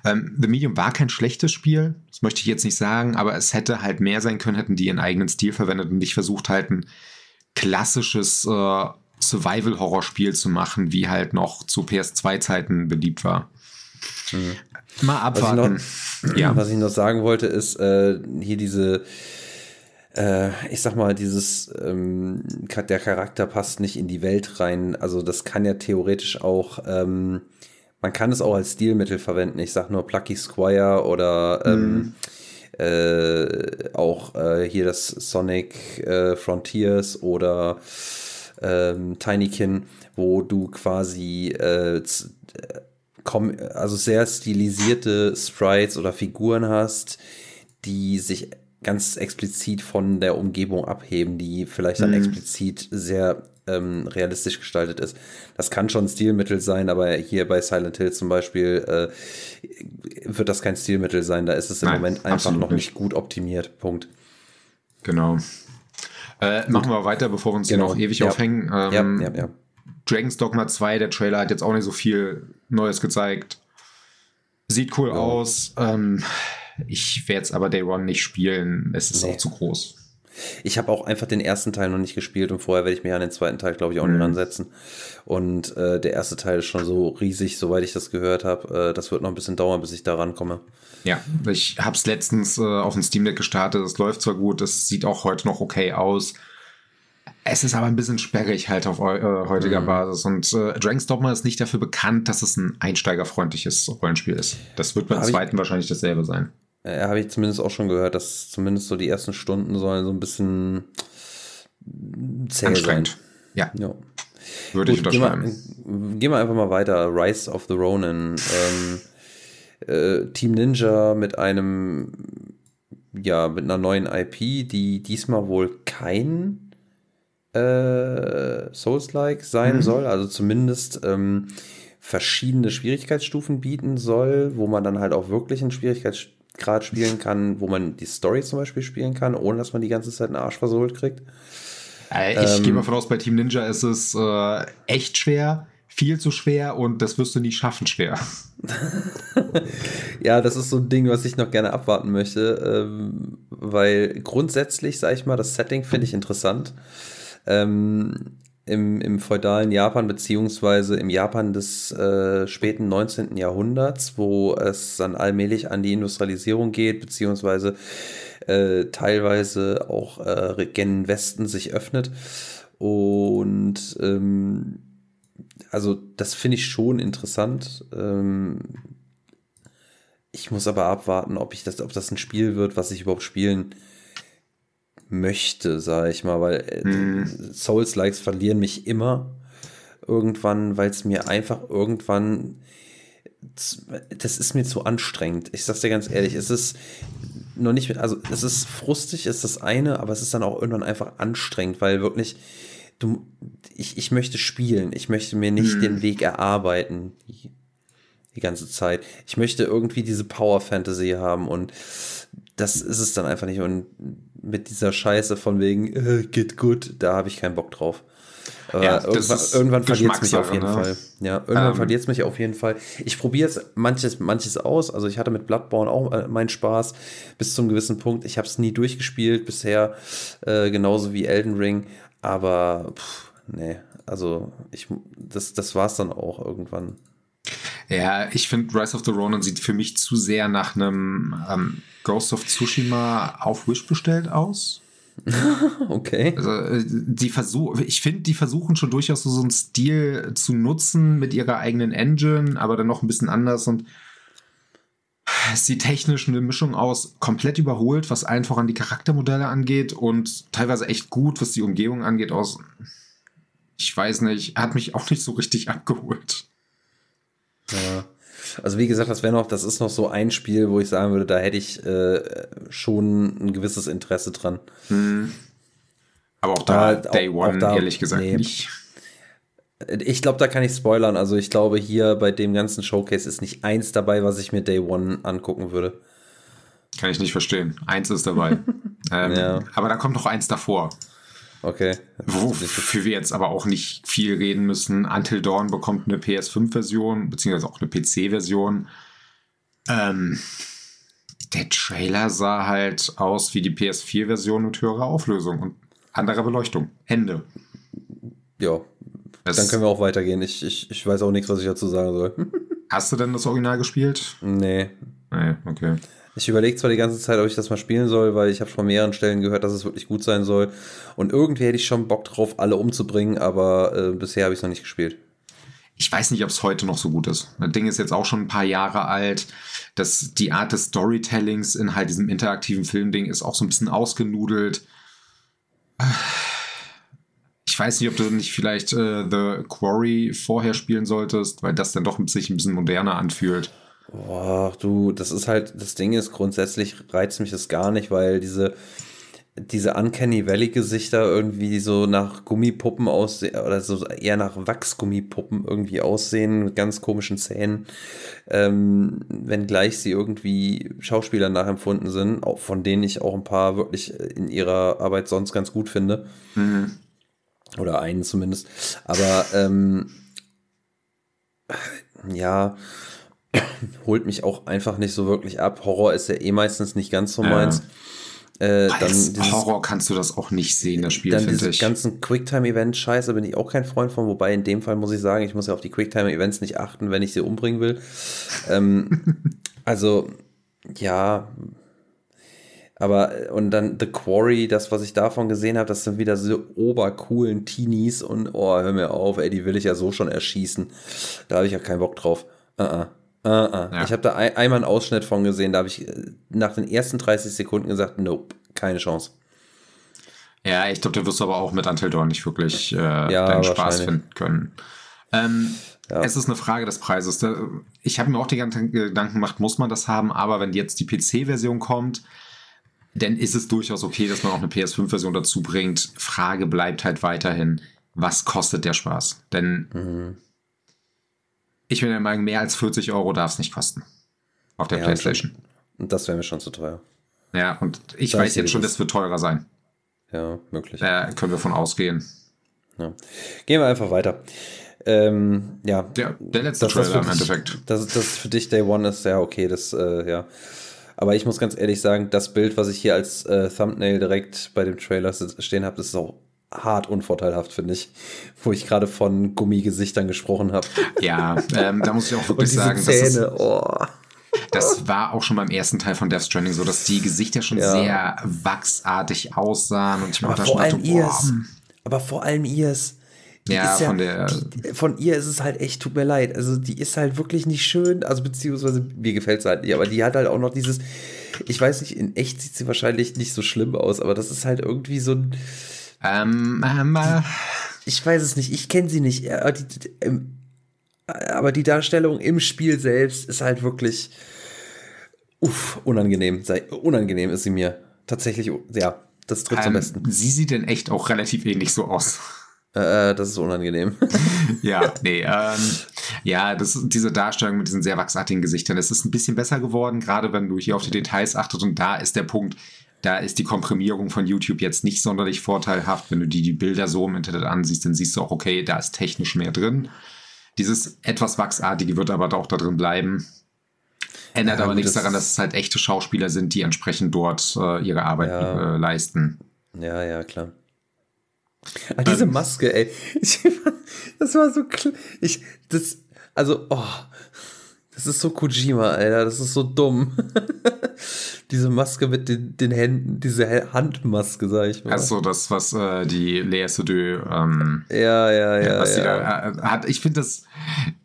Ähm, The Medium war kein schlechtes Spiel, das möchte ich jetzt nicht sagen, aber es hätte halt mehr sein können, hätten die ihren eigenen Stil verwendet und nicht versucht halt ein klassisches äh, Survival-Horror-Spiel zu machen, wie halt noch zu PS2-Zeiten beliebt war. Mhm. Mal abwarten. Was ich, noch, ja. was ich noch sagen wollte, ist äh, hier diese, äh, ich sag mal, dieses, ähm, der Charakter passt nicht in die Welt rein. Also das kann ja theoretisch auch, ähm, man kann es auch als Stilmittel verwenden. Ich sag nur Plucky Squire oder ähm, mhm. äh, auch äh, hier das Sonic äh, Frontiers oder ähm, Tinykin, wo du quasi äh, also sehr stilisierte Sprites oder Figuren hast, die sich ganz explizit von der Umgebung abheben, die vielleicht dann mhm. explizit sehr ähm, realistisch gestaltet ist. Das kann schon Stilmittel sein, aber hier bei Silent Hill zum Beispiel äh, wird das kein Stilmittel sein. Da ist es im Nein, Moment einfach noch nicht gut optimiert. Punkt. Genau. Äh, machen wir weiter, bevor wir uns genau. hier noch ewig ja. aufhängen. Ähm, ja, ja. Dragon's Dogma 2, der Trailer hat jetzt auch nicht so viel Neues gezeigt. Sieht cool aus. Ähm, ich werde es aber Day One nicht spielen. Es ist nee. auch zu groß. Ich habe auch einfach den ersten Teil noch nicht gespielt und vorher werde ich mir an den zweiten Teil, glaube ich, auch mhm. nicht ransetzen. Und äh, der erste Teil ist schon so riesig, soweit ich das gehört habe. Äh, das wird noch ein bisschen dauern, bis ich da rankomme. Ja, ich habe es letztens äh, auf dem Steam Deck gestartet. Es läuft zwar gut, es sieht auch heute noch okay aus. Es ist aber ein bisschen sperrig halt auf äh, heutiger mhm. Basis. Und äh, Dragon's Dogma ist nicht dafür bekannt, dass es ein einsteigerfreundliches Rollenspiel ist. Das wird beim zweiten wahrscheinlich dasselbe sein. Ja, habe ich zumindest auch schon gehört, dass zumindest so die ersten Stunden sollen so ein bisschen zäh Anstrengend. sein. Ja. ja. Würde Gut, ich unterschreiben. Gehen wir, gehen wir einfach mal weiter. Rise of the Ronin. Ähm, äh, Team Ninja mit einem ja, mit einer neuen IP, die diesmal wohl kein äh, Souls-like sein mhm. soll, also zumindest ähm, verschiedene Schwierigkeitsstufen bieten soll, wo man dann halt auch wirklich einen Schwierigkeitsgrad spielen kann, wo man die Story zum Beispiel spielen kann, ohne dass man die ganze Zeit einen Arsch versohlt kriegt. Äh, ich ähm, gehe mal von aus, bei Team Ninja ist es äh, echt schwer, viel zu schwer und das wirst du nie schaffen schwer. ja, das ist so ein Ding, was ich noch gerne abwarten möchte, ähm, weil grundsätzlich, sage ich mal, das Setting finde ich interessant. Ähm, im, im feudalen Japan, beziehungsweise im Japan des äh, späten 19. Jahrhunderts, wo es dann allmählich an die Industrialisierung geht, beziehungsweise äh, teilweise auch äh, gen Westen sich öffnet. Und ähm, also das finde ich schon interessant. Ähm, ich muss aber abwarten, ob ich das, ob das ein Spiel wird, was ich überhaupt spielen möchte, sage ich mal, weil mm. Souls-Likes verlieren mich immer irgendwann, weil es mir einfach irgendwann das ist mir zu anstrengend. Ich sag's dir ganz ehrlich, es ist noch nicht, also es ist frustig, ist das eine, aber es ist dann auch irgendwann einfach anstrengend, weil wirklich du, ich, ich möchte spielen, ich möchte mir nicht hm. den Weg erarbeiten die, die ganze Zeit. Ich möchte irgendwie diese Power Fantasy haben und das ist es dann einfach nicht. Und mit dieser Scheiße von wegen, äh, geht gut, da habe ich keinen Bock drauf. Ja, irgendwann, irgendwann verliert es mich auf jeden ne? Fall. Ja, irgendwann ähm, verliert es mich auf jeden Fall. Ich probiere jetzt manches, manches aus. Also ich hatte mit Bloodborne auch äh, meinen Spaß bis zum gewissen Punkt. Ich habe es nie durchgespielt bisher, äh, genauso wie Elden Ring. Aber pff, nee, also ich, das, das war es dann auch irgendwann. Ja, ich finde Rise of the Ronin sieht für mich zu sehr nach einem ähm, Ghost of Tsushima auf Wish bestellt aus. okay. Also, äh, die Versuch, ich finde, die versuchen schon durchaus so, so einen Stil zu nutzen mit ihrer eigenen Engine, aber dann noch ein bisschen anders und es sieht technisch eine Mischung aus, komplett überholt, was einfach an die Charaktermodelle angeht und teilweise echt gut, was die Umgebung angeht, aus, ich weiß nicht, hat mich auch nicht so richtig abgeholt. Ja. Also wie gesagt, das wäre noch, das ist noch so ein Spiel, wo ich sagen würde, da hätte ich äh, schon ein gewisses Interesse dran. Hm. Aber auch da, da Day auch, One, da, ehrlich gesagt, nee. nicht. Ich glaube, da kann ich spoilern. Also ich glaube, hier bei dem ganzen Showcase ist nicht eins dabei, was ich mir Day One angucken würde. Kann ich nicht verstehen. Eins ist dabei. ähm, ja. Aber da kommt noch eins davor. Okay. Wofür wir jetzt aber auch nicht viel reden müssen. Until Dawn bekommt eine PS5-Version, beziehungsweise auch eine PC-Version. Ähm, der Trailer sah halt aus wie die PS4-Version mit höherer Auflösung und anderer Beleuchtung. Ende. Ja, das Dann können wir auch weitergehen. Ich, ich, ich weiß auch nichts, was ich dazu sagen soll. Hast du denn das Original gespielt? Nee. Nee, okay. Ich überlege zwar die ganze Zeit, ob ich das mal spielen soll, weil ich habe von mehreren Stellen gehört, dass es wirklich gut sein soll. Und irgendwie hätte ich schon Bock drauf, alle umzubringen, aber äh, bisher habe ich es noch nicht gespielt. Ich weiß nicht, ob es heute noch so gut ist. Das Ding ist jetzt auch schon ein paar Jahre alt. Das, die Art des Storytellings in halt diesem interaktiven Filmding ist auch so ein bisschen ausgenudelt ich weiß nicht, ob du nicht vielleicht äh, The Quarry vorher spielen solltest, weil das dann doch sich ein bisschen moderner anfühlt. Boah, du, das ist halt, das Ding ist, grundsätzlich reizt mich das gar nicht, weil diese, diese Uncanny Valley-Gesichter irgendwie so nach Gummipuppen aussehen, oder so eher nach Wachsgummipuppen irgendwie aussehen, mit ganz komischen Zähnen, ähm, wenngleich sie irgendwie Schauspieler nachempfunden sind, von denen ich auch ein paar wirklich in ihrer Arbeit sonst ganz gut finde. Mhm. Oder einen zumindest. Aber ähm, ja, holt mich auch einfach nicht so wirklich ab. Horror ist ja eh meistens nicht ganz so meins. Äh, dann dieses, Horror kannst du das auch nicht sehen, das Spiel, finde ich. ganzen Quicktime-Event-Scheiße bin ich auch kein Freund von, wobei in dem Fall muss ich sagen, ich muss ja auf die Quicktime-Events nicht achten, wenn ich sie umbringen will. ähm, also, ja, aber, äh, und dann The Quarry, das, was ich davon gesehen habe, das sind wieder so obercoolen Teenies und, oh, hör mir auf, ey, die will ich ja so schon erschießen. Da habe ich ja keinen Bock drauf. Uh -uh. Uh -uh. Ja. Ich habe da ein, einmal einen Ausschnitt von gesehen, da habe ich äh, nach den ersten 30 Sekunden gesagt, nope, keine Chance. Ja, ich glaube, da wirst du aber auch mit Until Dawn nicht wirklich äh, ja, deinen Spaß finden können. Ähm, ja. Es ist eine Frage des Preises. Ich habe mir auch die ganzen Gedanken gemacht, muss man das haben, aber wenn jetzt die PC-Version kommt, denn ist es durchaus okay, dass man auch eine PS5-Version dazu bringt. Frage bleibt halt weiterhin, was kostet der Spaß? Denn mhm. Ich bin der Meinung, mehr als 40 Euro darf es nicht kosten. Auf der ja, PlayStation. Und das wäre mir schon zu teuer. Ja, und ich da weiß jetzt schon, das wird teurer sein. Ja, möglich. Da können wir von ausgehen. Ja. Gehen wir einfach weiter. Ähm, ja. Der, der letzte das, Trailer das im Endeffekt. Das, das für dich Day One ist, ja, okay, das, äh, ja. Aber ich muss ganz ehrlich sagen, das Bild, was ich hier als äh, Thumbnail direkt bei dem Trailer stehen habe, das ist auch hart unvorteilhaft, finde ich. Wo ich gerade von Gummigesichtern gesprochen habe. Ja, ähm, da muss ich auch wirklich sagen, Zähne, das, ist, oh. das war auch schon beim ersten Teil von Death Stranding so, dass die Gesichter schon ja. sehr wachsartig aussahen und ich mir da schon dachte, boah. Aber vor allem ihrs. Ja, ja, von der. Die, von ihr ist es halt echt, tut mir leid. Also, die ist halt wirklich nicht schön. Also, beziehungsweise, mir gefällt es halt nicht. Aber die hat halt auch noch dieses. Ich weiß nicht, in echt sieht sie wahrscheinlich nicht so schlimm aus, aber das ist halt irgendwie so ein. Ähm, ähm, äh. ich weiß es nicht. Ich kenne sie nicht. Aber die, ähm, aber die Darstellung im Spiel selbst ist halt wirklich. Uff, unangenehm. Unangenehm ist sie mir. Tatsächlich, ja, das trifft am ähm, besten. Sie sieht denn echt auch relativ ähnlich so aus. Äh, äh, das ist unangenehm. ja, nee. Ähm, ja, das, diese Darstellung mit diesen sehr wachsartigen Gesichtern, es ist ein bisschen besser geworden, gerade wenn du hier auf die Details achtest. Und da ist der Punkt, da ist die Komprimierung von YouTube jetzt nicht sonderlich vorteilhaft. Wenn du die, die Bilder so im Internet ansiehst, dann siehst du auch, okay, da ist technisch mehr drin. Dieses etwas Wachsartige wird aber auch da drin bleiben. Ändert ja, aber nichts daran, dass es halt echte Schauspieler sind, die entsprechend dort äh, ihre Arbeit ja. äh, leisten. Ja, ja, klar. Ah, diese ähm, Maske, ey. Ich, das war so. Ich, das, also, oh, das ist so Kojima, Alter. Das ist so dumm. diese Maske mit den, den Händen, diese Handmaske, sag ich mal. Also das, was äh, die Lea Seydoux, ähm, ja, ja, ja, was ja. Da, äh, hat. Ich finde das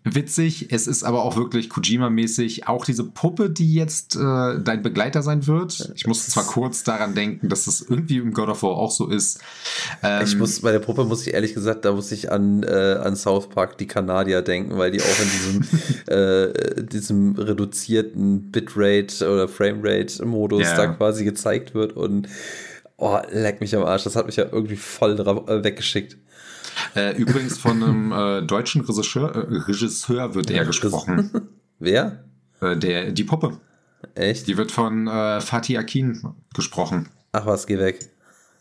witzig. Es ist aber auch wirklich Kojima-mäßig. Auch diese Puppe, die jetzt äh, dein Begleiter sein wird. Ich muss zwar kurz daran denken, dass das irgendwie im God of War auch so ist. Ähm, ich muss, bei der Puppe muss ich ehrlich gesagt, da muss ich an, äh, an South Park, die Kanadier denken, weil die auch in diesem, äh, diesem reduzierten Bitrate oder Framerate-Modus ja. da quasi gezeigt wird und oh, leck mich am Arsch. Das hat mich ja irgendwie voll äh, weggeschickt. Äh, übrigens von einem äh, deutschen Regisseur, äh, Regisseur wird er gesprochen. Wer? Äh, der, die Puppe. Echt? Die wird von äh, Fatih Akin gesprochen. Ach was, geh weg.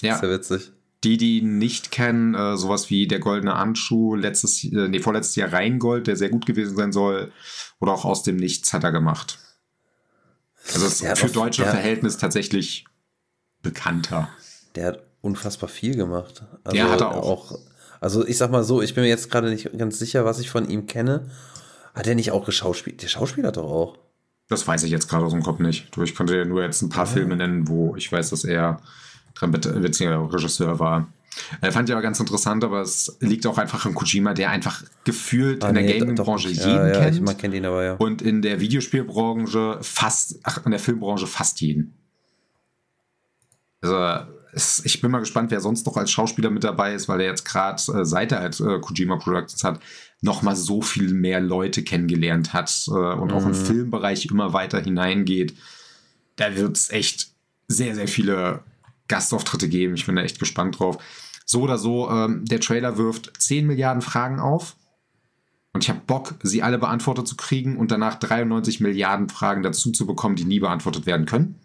Ja. Ist ja witzig. Die, die nicht kennen, sowas wie der goldene Anschuh, letztes, nee, vorletztes Jahr Rheingold, der sehr gut gewesen sein soll, oder auch aus dem Nichts hat er gemacht. Also ist für deutsche der, Verhältnis tatsächlich bekannter. Der hat unfassbar viel gemacht. Also der hat er auch. auch also ich sag mal so, ich bin mir jetzt gerade nicht ganz sicher, was ich von ihm kenne. Hat er nicht auch geschauspielt? Der Schauspieler doch auch. Das weiß ich jetzt gerade aus dem Kopf nicht. Ich konnte ja nur jetzt ein paar ja. Filme nennen, wo ich weiß, dass er witziger Regisseur war. Er fand ich aber ganz interessant, aber es liegt auch einfach an Kojima, der einfach gefühlt ah, in der nee, Gaming-Branche jeden ja, ja, kennt. Ich kennt ihn aber, ja. Und in der Videospielbranche fast, ach, in der Filmbranche fast jeden. Also es, ich bin mal gespannt, wer sonst noch als Schauspieler mit dabei ist, weil er jetzt gerade, äh, seit er halt äh, Kojima Productions hat, noch mal so viel mehr Leute kennengelernt hat äh, und mhm. auch im mhm. Filmbereich immer weiter hineingeht. Da wird es echt sehr, sehr viele Gastauftritte geben. Ich bin da echt gespannt drauf. So oder so, ähm, der Trailer wirft 10 Milliarden Fragen auf. Und ich habe Bock, sie alle beantwortet zu kriegen und danach 93 Milliarden Fragen dazu zu bekommen, die nie beantwortet werden können.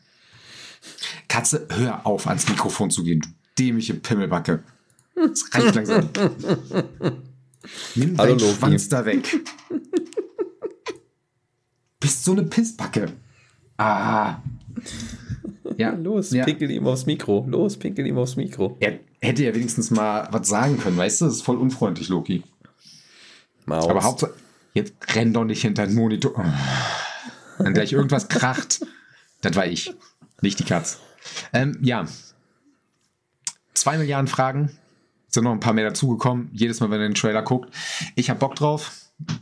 Katze, hör auf, ans Mikrofon zu gehen, du dämliche Pimmelbacke. Das reicht langsam. Nimm Hallo, deinen Loki. Schwanz da weg. Bist so eine Pissbacke. Ah. Ja, los, ja. pinkel ihm aufs Mikro. Los, pinkel ihm aufs Mikro. Er hätte ja wenigstens mal was sagen können, weißt du? Das ist voll unfreundlich, Loki. Maus. Aber Hauptsache, jetzt renn doch nicht hinter den Monitor. Oh. Wenn gleich irgendwas kracht, das war ich. Nicht die Katz. Ähm, ja. Zwei Milliarden Fragen. Sind noch ein paar mehr dazugekommen. Jedes Mal, wenn ihr den Trailer guckt. Ich habe Bock drauf.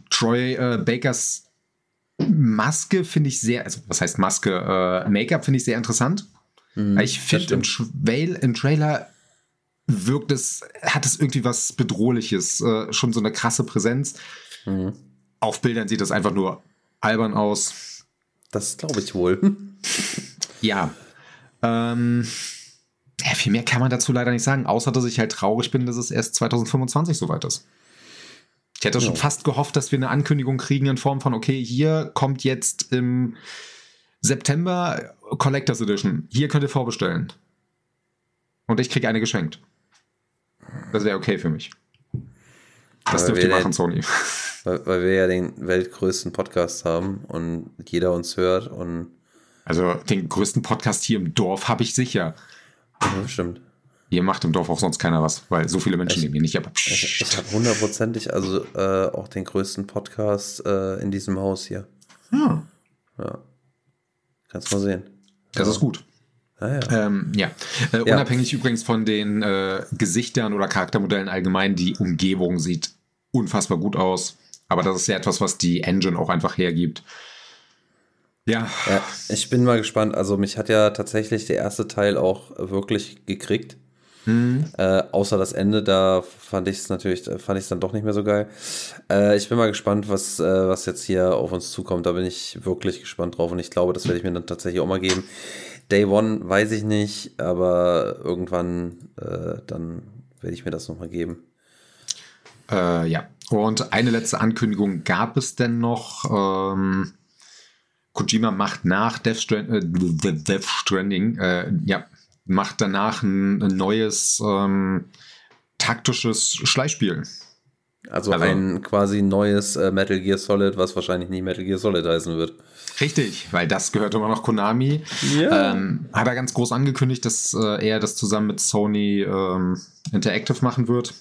Troy äh, Bakers Maske finde ich sehr, also was heißt Maske? Äh, Make-up finde ich sehr interessant. Mhm, ich finde im, Trail, im Trailer wirkt es, hat es irgendwie was Bedrohliches, äh, schon so eine krasse Präsenz. Mhm. Auf Bildern sieht das einfach nur albern aus. Das glaube ich wohl. Ja. Ähm, ja, viel mehr kann man dazu leider nicht sagen, außer dass ich halt traurig bin, dass es erst 2025 soweit ist. Ich hätte ja. schon fast gehofft, dass wir eine Ankündigung kriegen in Form von, okay, hier kommt jetzt im September Collectors Edition. Hier könnt ihr vorbestellen. Und ich kriege eine geschenkt. Das wäre okay für mich. Das dürft ihr machen, Sony. Weil, weil, wir ja den weltgrößten Podcast haben und jeder uns hört und. Also den größten Podcast hier im Dorf habe ich sicher. Ja, stimmt. Hier macht im Dorf auch sonst keiner was, weil so viele Menschen nehmen hier nicht ab. Ich, ich habe hundertprozentig also äh, auch den größten Podcast äh, in diesem Haus hier. Ja. Ja. Kannst mal sehen. Das ja. ist gut. Ah, ja. Ähm, ja. Äh, ja. Unabhängig übrigens von den äh, Gesichtern oder Charaktermodellen allgemein, die Umgebung sieht unfassbar gut aus. Aber das ist ja etwas, was die Engine auch einfach hergibt. Ja. ja. Ich bin mal gespannt. Also mich hat ja tatsächlich der erste Teil auch wirklich gekriegt. Mhm. Äh, außer das Ende, da fand ich es natürlich, fand ich es dann doch nicht mehr so geil. Äh, ich bin mal gespannt, was, äh, was jetzt hier auf uns zukommt. Da bin ich wirklich gespannt drauf und ich glaube, das werde ich mir dann tatsächlich auch mal geben. Day One weiß ich nicht, aber irgendwann äh, dann werde ich mir das nochmal geben. Äh, ja, und eine letzte Ankündigung gab es denn noch. Ähm, Kojima macht nach Death, Strand, äh, Death Stranding, äh, ja, macht danach ein, ein neues ähm, taktisches Schleichspiel. Also, also, ein quasi neues äh, Metal Gear Solid, was wahrscheinlich nie Metal Gear Solid heißen wird. Richtig, weil das gehört immer noch Konami. Ja. Ähm, hat er ganz groß angekündigt, dass äh, er das zusammen mit Sony ähm, Interactive machen wird.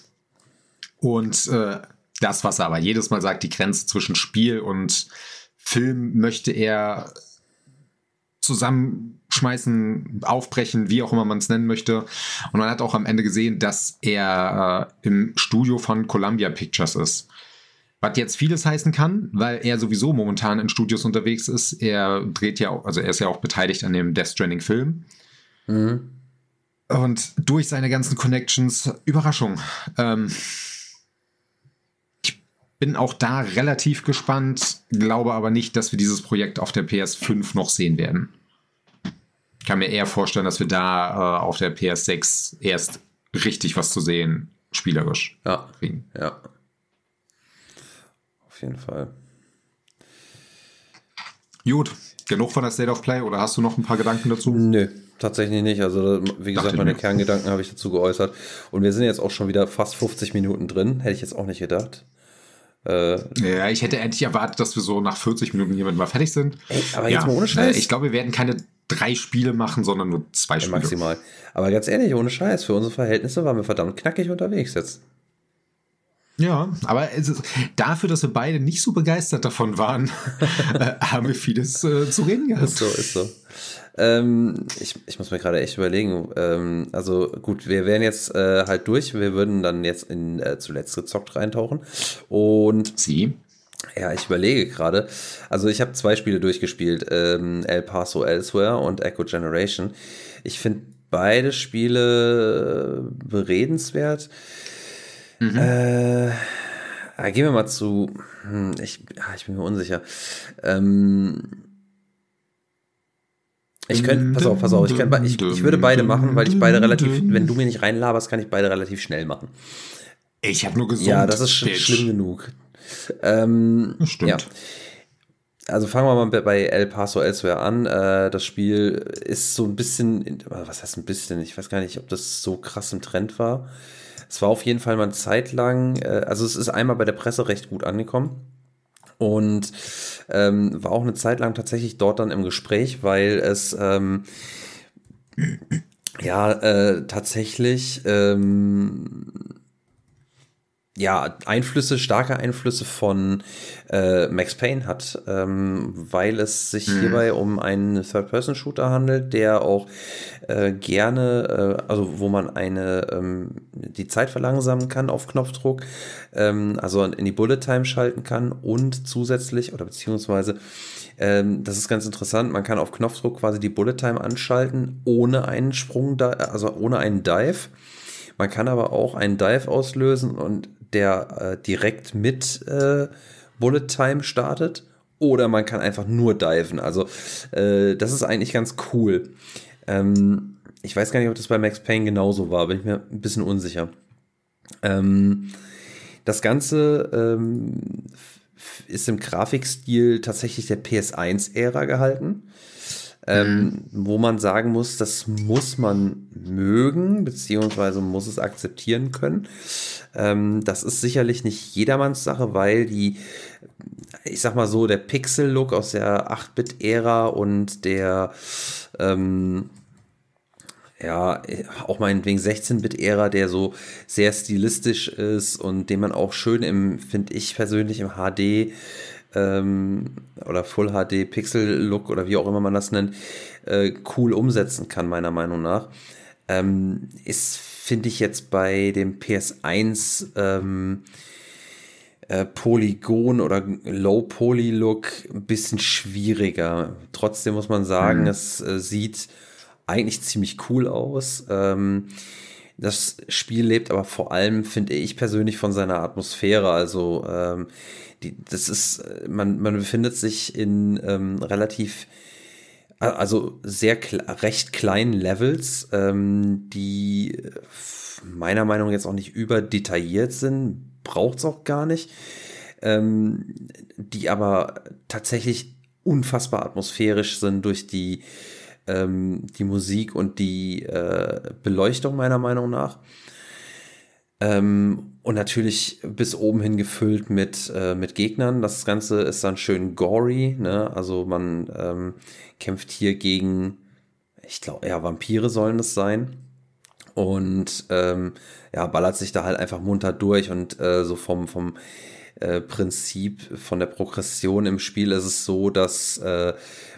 Und äh, das, was er aber jedes Mal sagt, die Grenze zwischen Spiel und Film möchte er zusammenschmeißen, aufbrechen, wie auch immer man es nennen möchte. Und man hat auch am Ende gesehen, dass er äh, im Studio von Columbia Pictures ist. Was jetzt vieles heißen kann, weil er sowieso momentan in Studios unterwegs ist. Er dreht ja, also er ist ja auch beteiligt an dem Death Stranding Film. Mhm. Und durch seine ganzen Connections, Überraschung. Ähm, bin auch da relativ gespannt, glaube aber nicht, dass wir dieses Projekt auf der PS5 noch sehen werden. Ich kann mir eher vorstellen, dass wir da äh, auf der PS6 erst richtig was zu sehen, spielerisch ja. kriegen. Ja. Auf jeden Fall. Gut, genug von der State of Play oder hast du noch ein paar Gedanken dazu? Nö, tatsächlich nicht. Also, wie gesagt, Dachte meine Kerngedanken habe ich dazu geäußert. Und wir sind jetzt auch schon wieder fast 50 Minuten drin. Hätte ich jetzt auch nicht gedacht. Äh, ja, ich hätte endlich erwartet, dass wir so nach 40 Minuten jemand mal fertig sind. Ey, aber jetzt ja, mal ohne Scheiß. Äh, ich glaube, wir werden keine drei Spiele machen, sondern nur zwei Spiele. Maximal. Aber ganz ehrlich, ohne Scheiß, für unsere Verhältnisse waren wir verdammt knackig unterwegs jetzt. Ja, aber dafür, dass wir beide nicht so begeistert davon waren, äh, haben wir vieles äh, zu reden gehabt. Ist so, ist so. Ähm, ich, ich muss mir gerade echt überlegen. Ähm, also gut, wir wären jetzt äh, halt durch. Wir würden dann jetzt in äh, zuletzt gezockt reintauchen. Und Sie? Ja, ich überlege gerade. Also ich habe zwei Spiele durchgespielt, ähm, El Paso Elsewhere und Echo Generation. Ich finde beide Spiele beredenswert. Mhm. Äh, gehen wir mal zu. Hm, ich, ah, ich bin mir unsicher. Ähm, ich könnte, pass auf, pass auf, ich, könnte, ich, ich würde beide machen, weil ich beide relativ, wenn du mir nicht reinlaberst, kann ich beide relativ schnell machen. Ich habe nur gesund. Ja, das ist sch schlimm genug. Ähm, Stimmt. Ja. Also fangen wir mal bei El Paso Elsewhere an. Äh, das Spiel ist so ein bisschen, was heißt ein bisschen? Ich weiß gar nicht, ob das so krass im Trend war. Es war auf jeden Fall mal eine Zeit lang, äh, also es ist einmal bei der Presse recht gut angekommen und ähm, war auch eine Zeit lang tatsächlich dort dann im Gespräch, weil es ähm, ja äh, tatsächlich ähm, ja, Einflüsse, starke Einflüsse von äh, Max Payne hat, ähm, weil es sich mhm. hierbei um einen Third-Person-Shooter handelt, der auch äh, gerne, äh, also wo man eine ähm, die Zeit verlangsamen kann auf Knopfdruck, ähm, also in die Bullet Time schalten kann und zusätzlich oder beziehungsweise ähm, das ist ganz interessant. Man kann auf Knopfdruck quasi die Bullet Time anschalten, ohne einen Sprung, also ohne einen Dive. Man kann aber auch einen Dive auslösen und der äh, direkt mit äh, Bullet Time startet. Oder man kann einfach nur diven. Also, äh, das ist eigentlich ganz cool. Ähm, ich weiß gar nicht, ob das bei Max Payne genauso war, bin ich mir ein bisschen unsicher. Ähm, das Ganze ähm, ist im Grafikstil tatsächlich der PS1-Ära gehalten. Ähm, mhm. wo man sagen muss, das muss man mögen, beziehungsweise muss es akzeptieren können. Ähm, das ist sicherlich nicht jedermanns Sache, weil die, ich sag mal so, der Pixel-Look aus der 8-Bit-Ära und der ähm, ja, auch meinetwegen 16-Bit-Ära, der so sehr stilistisch ist und den man auch schön im, finde ich persönlich, im HD ähm, oder Full HD Pixel-Look oder wie auch immer man das nennt, äh, cool umsetzen kann, meiner Meinung nach. Ähm, ist, finde ich jetzt bei dem PS1 ähm, äh, Polygon oder Low-Poly-Look ein bisschen schwieriger. Trotzdem muss man sagen, mhm. es äh, sieht eigentlich ziemlich cool aus. Ähm, das Spiel lebt aber vor allem, finde ich persönlich, von seiner Atmosphäre. Also ähm, die, das ist, man, man befindet sich in ähm, relativ, also sehr recht kleinen Levels, ähm, die meiner Meinung nach jetzt auch nicht überdetailliert sind, braucht es auch gar nicht, ähm, die aber tatsächlich unfassbar atmosphärisch sind durch die, ähm, die Musik und die äh, Beleuchtung meiner Meinung nach. Ähm, und natürlich bis oben hin gefüllt mit, äh, mit Gegnern. Das Ganze ist dann schön gory. Ne? Also man ähm, kämpft hier gegen, ich glaube, ja, Vampire sollen es sein. Und ähm, ja, ballert sich da halt einfach munter durch und äh, so vom, vom äh, Prinzip, von der Progression im Spiel ist es so, dass äh,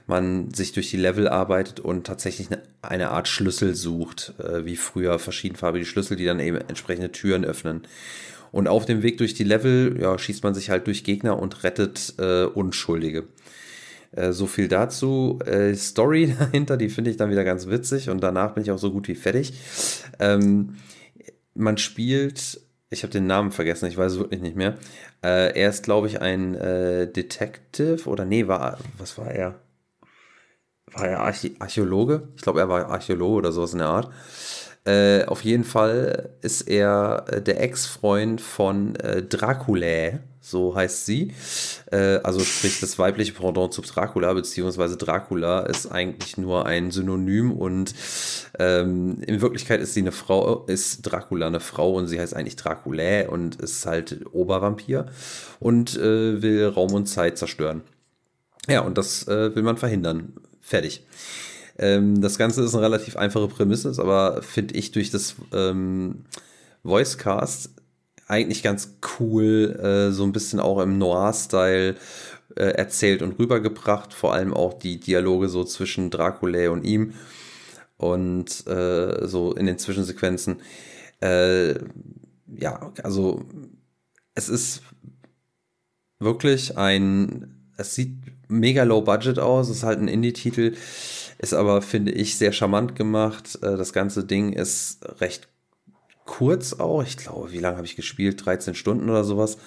man sich durch die Level arbeitet und tatsächlich eine, eine Art Schlüssel sucht, äh, wie früher verschiedenfarbige Schlüssel, die dann eben entsprechende Türen öffnen. Und auf dem Weg durch die Level ja, schießt man sich halt durch Gegner und rettet äh, Unschuldige. Äh, so viel dazu. Äh, Story dahinter, die finde ich dann wieder ganz witzig und danach bin ich auch so gut wie fertig. Ähm, man spielt, ich habe den Namen vergessen, ich weiß es wirklich nicht mehr. Äh, er ist, glaube ich, ein Detective oder nee, war, was war er? War er Archä Archäologe? Ich glaube, er war Archäologe oder sowas in der Art. Äh, auf jeden Fall ist er äh, der Ex-Freund von äh, Dracula, so heißt sie. Äh, also sprich das weibliche Pendant zu Dracula, beziehungsweise Dracula ist eigentlich nur ein Synonym und ähm, in Wirklichkeit ist sie eine Frau, ist Dracula eine Frau und sie heißt eigentlich Dracula und ist halt Obervampir und äh, will Raum und Zeit zerstören. Ja, und das äh, will man verhindern. Fertig. Ähm, das Ganze ist eine relativ einfache Prämisse, aber finde ich durch das ähm, Voicecast eigentlich ganz cool, äh, so ein bisschen auch im Noir-Style äh, erzählt und rübergebracht. Vor allem auch die Dialoge so zwischen Dracula und ihm und äh, so in den Zwischensequenzen. Äh, ja, also es ist wirklich ein, es sieht mega low budget aus, ist halt ein Indie-Titel, ist aber, finde ich, sehr charmant gemacht. Äh, das ganze Ding ist recht kurz auch. Ich glaube, wie lange habe ich gespielt? 13 Stunden oder sowas.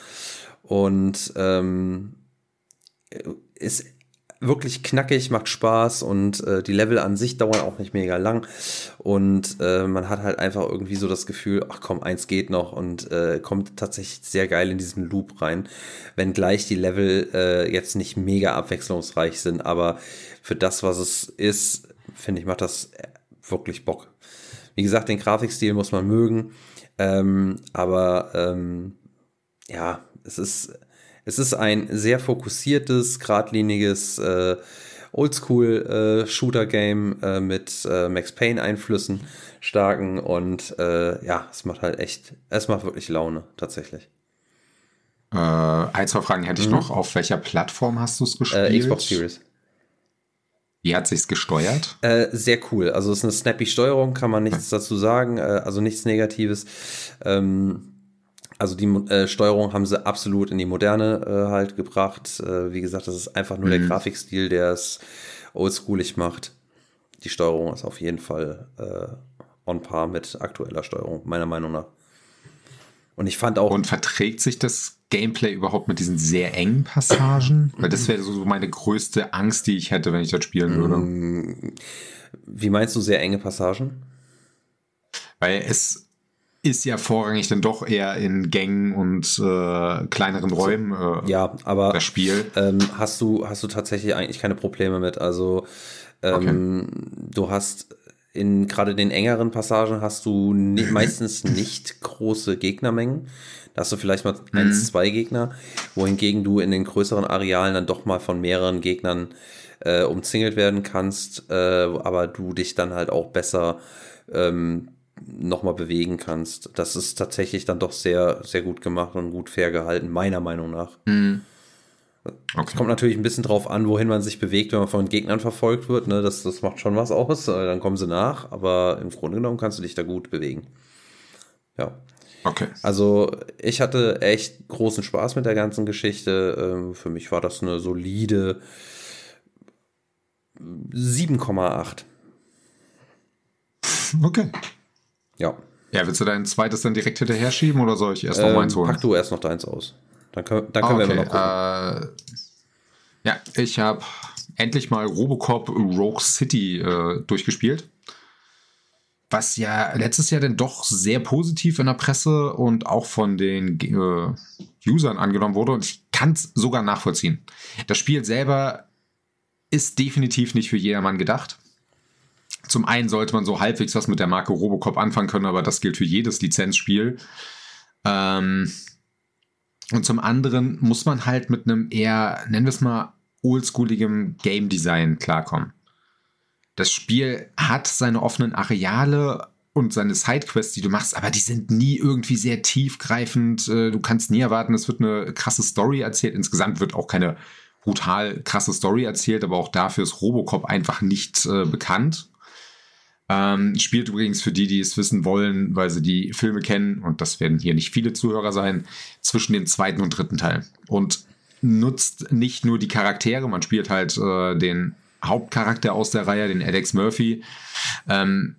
Und ähm, ist wirklich knackig, macht Spaß und äh, die Level an sich dauern auch nicht mega lang. Und äh, man hat halt einfach irgendwie so das Gefühl, ach komm, eins geht noch und äh, kommt tatsächlich sehr geil in diesen Loop rein. Wenngleich die Level äh, jetzt nicht mega abwechslungsreich sind, aber für das, was es ist, finde ich, macht das wirklich Bock. Wie gesagt, den Grafikstil muss man mögen, ähm, aber ähm, ja, es ist es ist ein sehr fokussiertes, geradliniges äh, Oldschool-Shooter-Game äh, äh, mit äh, Max Payne-Einflüssen, starken und äh, ja, es macht halt echt, es macht wirklich Laune, tatsächlich. Äh, ein, zwei Fragen hätte ich mhm. noch. Auf welcher Plattform hast du es gespielt? Xbox Series. Wie hat sich's gesteuert? Äh, sehr cool. Also es ist eine snappy Steuerung, kann man nichts dazu sagen. Äh, also nichts Negatives. Ähm, also die äh, Steuerung haben sie absolut in die Moderne äh, halt gebracht. Äh, wie gesagt, das ist einfach nur mhm. der Grafikstil, der es oldschoolig macht. Die Steuerung ist auf jeden Fall äh, on par mit aktueller Steuerung, meiner Meinung nach. Und ich fand auch. Und verträgt sich das Gameplay überhaupt mit diesen sehr engen Passagen? Weil das wäre so meine größte Angst, die ich hätte, wenn ich das spielen würde. Mm, wie meinst du sehr enge Passagen? Weil es ist ja vorrangig dann doch eher in Gängen und äh, kleineren Räumen äh, ja, aber, das Spiel. Ähm, hast, du, hast du tatsächlich eigentlich keine Probleme mit. Also ähm, okay. du hast in gerade den engeren Passagen hast du nie, meistens nicht große Gegnermengen. Da hast du vielleicht mal mhm. eins, zwei Gegner, wohingegen du in den größeren Arealen dann doch mal von mehreren Gegnern äh, umzingelt werden kannst, äh, aber du dich dann halt auch besser ähm, nochmal bewegen kannst. Das ist tatsächlich dann doch sehr, sehr gut gemacht und gut fair gehalten, meiner Meinung nach. Mhm. Okay. Es kommt natürlich ein bisschen drauf an, wohin man sich bewegt, wenn man von Gegnern verfolgt wird. Ne? Das, das macht schon was aus. Äh, dann kommen sie nach, aber im Grunde genommen kannst du dich da gut bewegen. Ja. Okay. Also ich hatte echt großen Spaß mit der ganzen Geschichte. Ähm, für mich war das eine solide 7,8. Okay. Ja. Ja, willst du dein zweites dann direkt hinterher schieben oder soll ich erst noch ähm, meins holen? Pack du erst noch deins aus. Dann können, dann können okay, wir noch gucken. Äh, ja, ich habe endlich mal Robocop Rogue City äh, durchgespielt. Was ja letztes Jahr dann doch sehr positiv in der Presse und auch von den äh, Usern angenommen wurde. Und ich kann es sogar nachvollziehen. Das Spiel selber ist definitiv nicht für jedermann gedacht. Zum einen sollte man so halbwegs was mit der Marke Robocop anfangen können, aber das gilt für jedes Lizenzspiel. Ähm, und zum anderen muss man halt mit einem eher, nennen wir es mal, oldschooligem Game Design klarkommen. Das Spiel hat seine offenen Areale und seine Sidequests, die du machst, aber die sind nie irgendwie sehr tiefgreifend. Äh, du kannst nie erwarten, es wird eine krasse Story erzählt. Insgesamt wird auch keine brutal krasse Story erzählt, aber auch dafür ist Robocop einfach nicht äh, bekannt. Ähm, spielt übrigens für die, die es wissen wollen, weil sie die Filme kennen, und das werden hier nicht viele Zuhörer sein, zwischen dem zweiten und dritten Teil. Und nutzt nicht nur die Charaktere, man spielt halt äh, den Hauptcharakter aus der Reihe, den Alex Murphy. Ähm,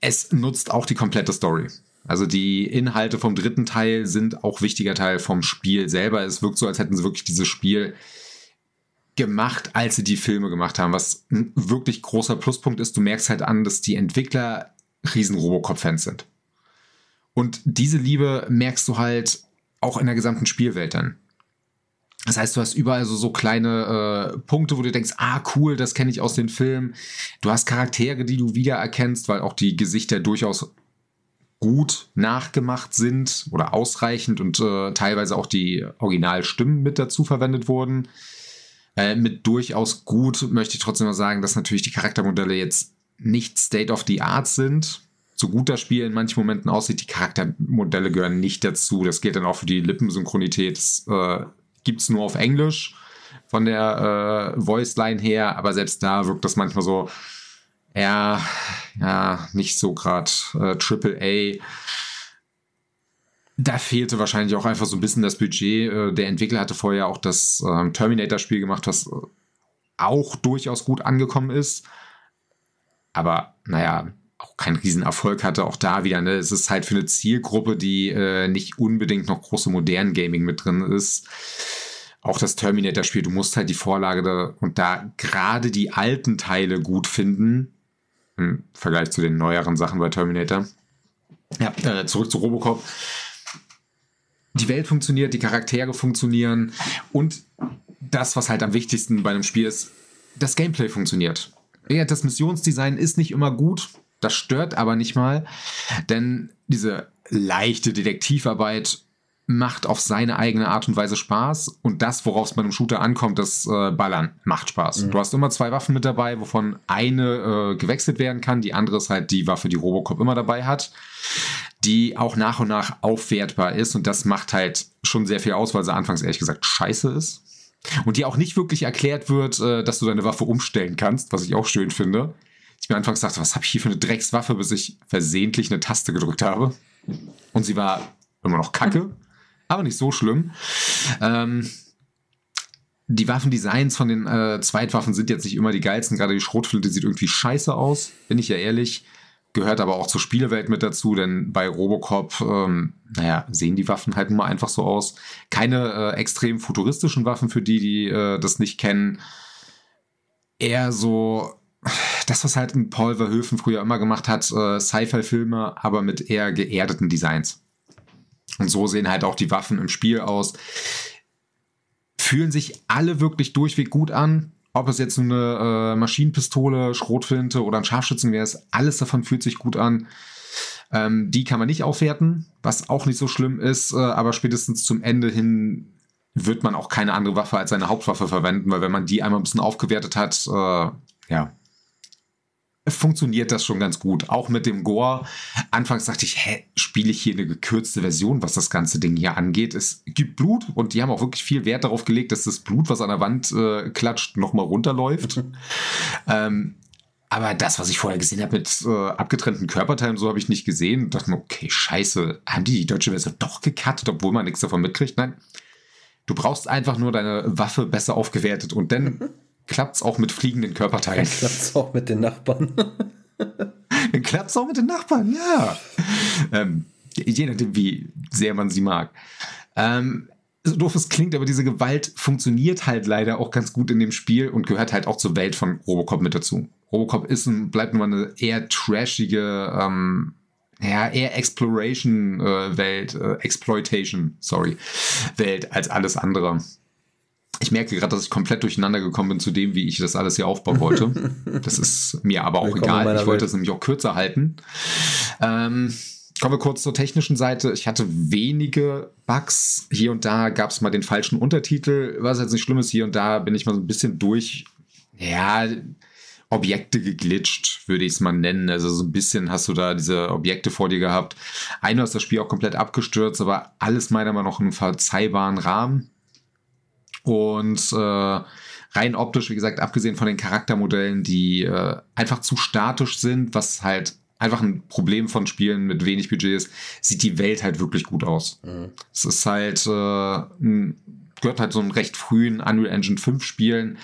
es nutzt auch die komplette Story. Also die Inhalte vom dritten Teil sind auch wichtiger Teil vom Spiel selber. Es wirkt so, als hätten sie wirklich dieses Spiel gemacht, als sie die Filme gemacht haben, was ein wirklich großer Pluspunkt ist. Du merkst halt an, dass die Entwickler riesen Robocop-Fans sind. Und diese Liebe merkst du halt auch in der gesamten Spielwelt dann. Das heißt, du hast überall so, so kleine äh, Punkte, wo du denkst, ah, cool, das kenne ich aus den Filmen. Du hast Charaktere, die du wiedererkennst, weil auch die Gesichter durchaus gut nachgemacht sind oder ausreichend und äh, teilweise auch die Originalstimmen mit dazu verwendet wurden. Äh, mit durchaus gut möchte ich trotzdem noch sagen, dass natürlich die Charaktermodelle jetzt nicht State of the Art sind. So gut das Spiel in manchen Momenten aussieht, die Charaktermodelle gehören nicht dazu. Das geht dann auch für die Lippensynchronität. Das äh, gibt es nur auf Englisch von der äh, Voice-Line her, aber selbst da wirkt das manchmal so, ja, ja, nicht so gerade äh, Triple A da fehlte wahrscheinlich auch einfach so ein bisschen das Budget. Äh, der Entwickler hatte vorher auch das ähm, Terminator-Spiel gemacht, was auch durchaus gut angekommen ist. Aber naja, auch keinen Riesenerfolg hatte. Auch da wieder, ne? es ist halt für eine Zielgruppe, die äh, nicht unbedingt noch große modernen Gaming mit drin ist. Auch das Terminator-Spiel, du musst halt die Vorlage da und da gerade die alten Teile gut finden. Im Vergleich zu den neueren Sachen bei Terminator. Ja, äh, zurück zu Robocop die Welt funktioniert, die Charaktere funktionieren und das, was halt am wichtigsten bei einem Spiel ist, das Gameplay funktioniert. Ja, das Missionsdesign ist nicht immer gut, das stört aber nicht mal, denn diese leichte Detektivarbeit macht auf seine eigene Art und Weise Spaß und das, worauf es bei einem Shooter ankommt, das äh, Ballern macht Spaß. Mhm. Du hast immer zwei Waffen mit dabei, wovon eine äh, gewechselt werden kann, die andere ist halt die Waffe, die Robocop immer dabei hat die auch nach und nach aufwertbar ist und das macht halt schon sehr viel aus, weil sie anfangs ehrlich gesagt scheiße ist. Und die auch nicht wirklich erklärt wird, äh, dass du deine Waffe umstellen kannst, was ich auch schön finde. Ich mir anfangs dachte, was habe ich hier für eine Dreckswaffe, bis ich versehentlich eine Taste gedrückt habe. Und sie war immer noch kacke, aber nicht so schlimm. Ähm, die Waffendesigns von den äh, Zweitwaffen sind jetzt nicht immer die geilsten. Gerade die Schrotflinte sieht irgendwie scheiße aus, bin ich ja ehrlich. gehört aber auch zur Spielewelt mit dazu, denn bei Robocop, ähm, naja, sehen die Waffen halt nur einfach so aus. Keine äh, extrem futuristischen Waffen für die, die äh, das nicht kennen. Eher so das, was halt ein Paul Verhoeven früher immer gemacht hat, äh, Sci-Fi-Filme, aber mit eher geerdeten Designs. Und so sehen halt auch die Waffen im Spiel aus. Fühlen sich alle wirklich durchweg gut an. Ob es jetzt eine äh, Maschinenpistole, Schrotflinte oder ein Scharfschützengewehr ist, alles davon fühlt sich gut an. Ähm, die kann man nicht aufwerten, was auch nicht so schlimm ist, äh, aber spätestens zum Ende hin wird man auch keine andere Waffe als seine Hauptwaffe verwenden, weil wenn man die einmal ein bisschen aufgewertet hat, äh, ja, funktioniert das schon ganz gut. Auch mit dem Gore. Anfangs dachte ich, hä, spiele ich hier eine gekürzte Version, was das ganze Ding hier angeht. Es gibt Blut und die haben auch wirklich viel Wert darauf gelegt, dass das Blut, was an der Wand äh, klatscht, nochmal runterläuft. ähm, aber das, was ich vorher gesehen habe mit äh, abgetrennten Körperteilen, so habe ich nicht gesehen. Und dachte mir, okay, scheiße, haben die die deutsche Version doch gecuttet, obwohl man nichts davon mitkriegt? Nein. Du brauchst einfach nur deine Waffe besser aufgewertet und dann klappt es auch mit fliegenden Körperteilen. Dann klappt es auch mit den Nachbarn. Dann klappt es auch mit den Nachbarn, ja. Ähm, je nachdem, wie sehr man sie mag. Ähm, so doof es klingt, aber diese Gewalt funktioniert halt leider auch ganz gut in dem Spiel und gehört halt auch zur Welt von Robocop mit dazu. Robocop ist und bleibt nur eine eher trashige, ähm, ja, eher Exploration-Welt, äh, äh, Exploitation, sorry, Welt als alles andere. Ich merke gerade, dass ich komplett durcheinander gekommen bin zu dem, wie ich das alles hier aufbauen wollte. Das ist mir aber auch Willkommen egal. Ich wollte es nämlich auch kürzer halten. Ähm, kommen wir kurz zur technischen Seite. Ich hatte wenige Bugs. Hier und da gab es mal den falschen Untertitel, was jetzt nicht schlimm ist. Hier und da bin ich mal so ein bisschen durch. Ja, Objekte geglitscht, würde ich es mal nennen. Also so ein bisschen hast du da diese Objekte vor dir gehabt. Einmal ist das Spiel auch komplett abgestürzt, aber alles meiner Meinung nach in einem verzeihbaren Rahmen. Und äh, rein optisch, wie gesagt, abgesehen von den Charaktermodellen, die äh, einfach zu statisch sind, was halt einfach ein Problem von Spielen mit wenig Budget ist, sieht die Welt halt wirklich gut aus. Mhm. Es ist halt, äh, ein, gehört halt so einen recht frühen Unreal Engine 5 Spielen,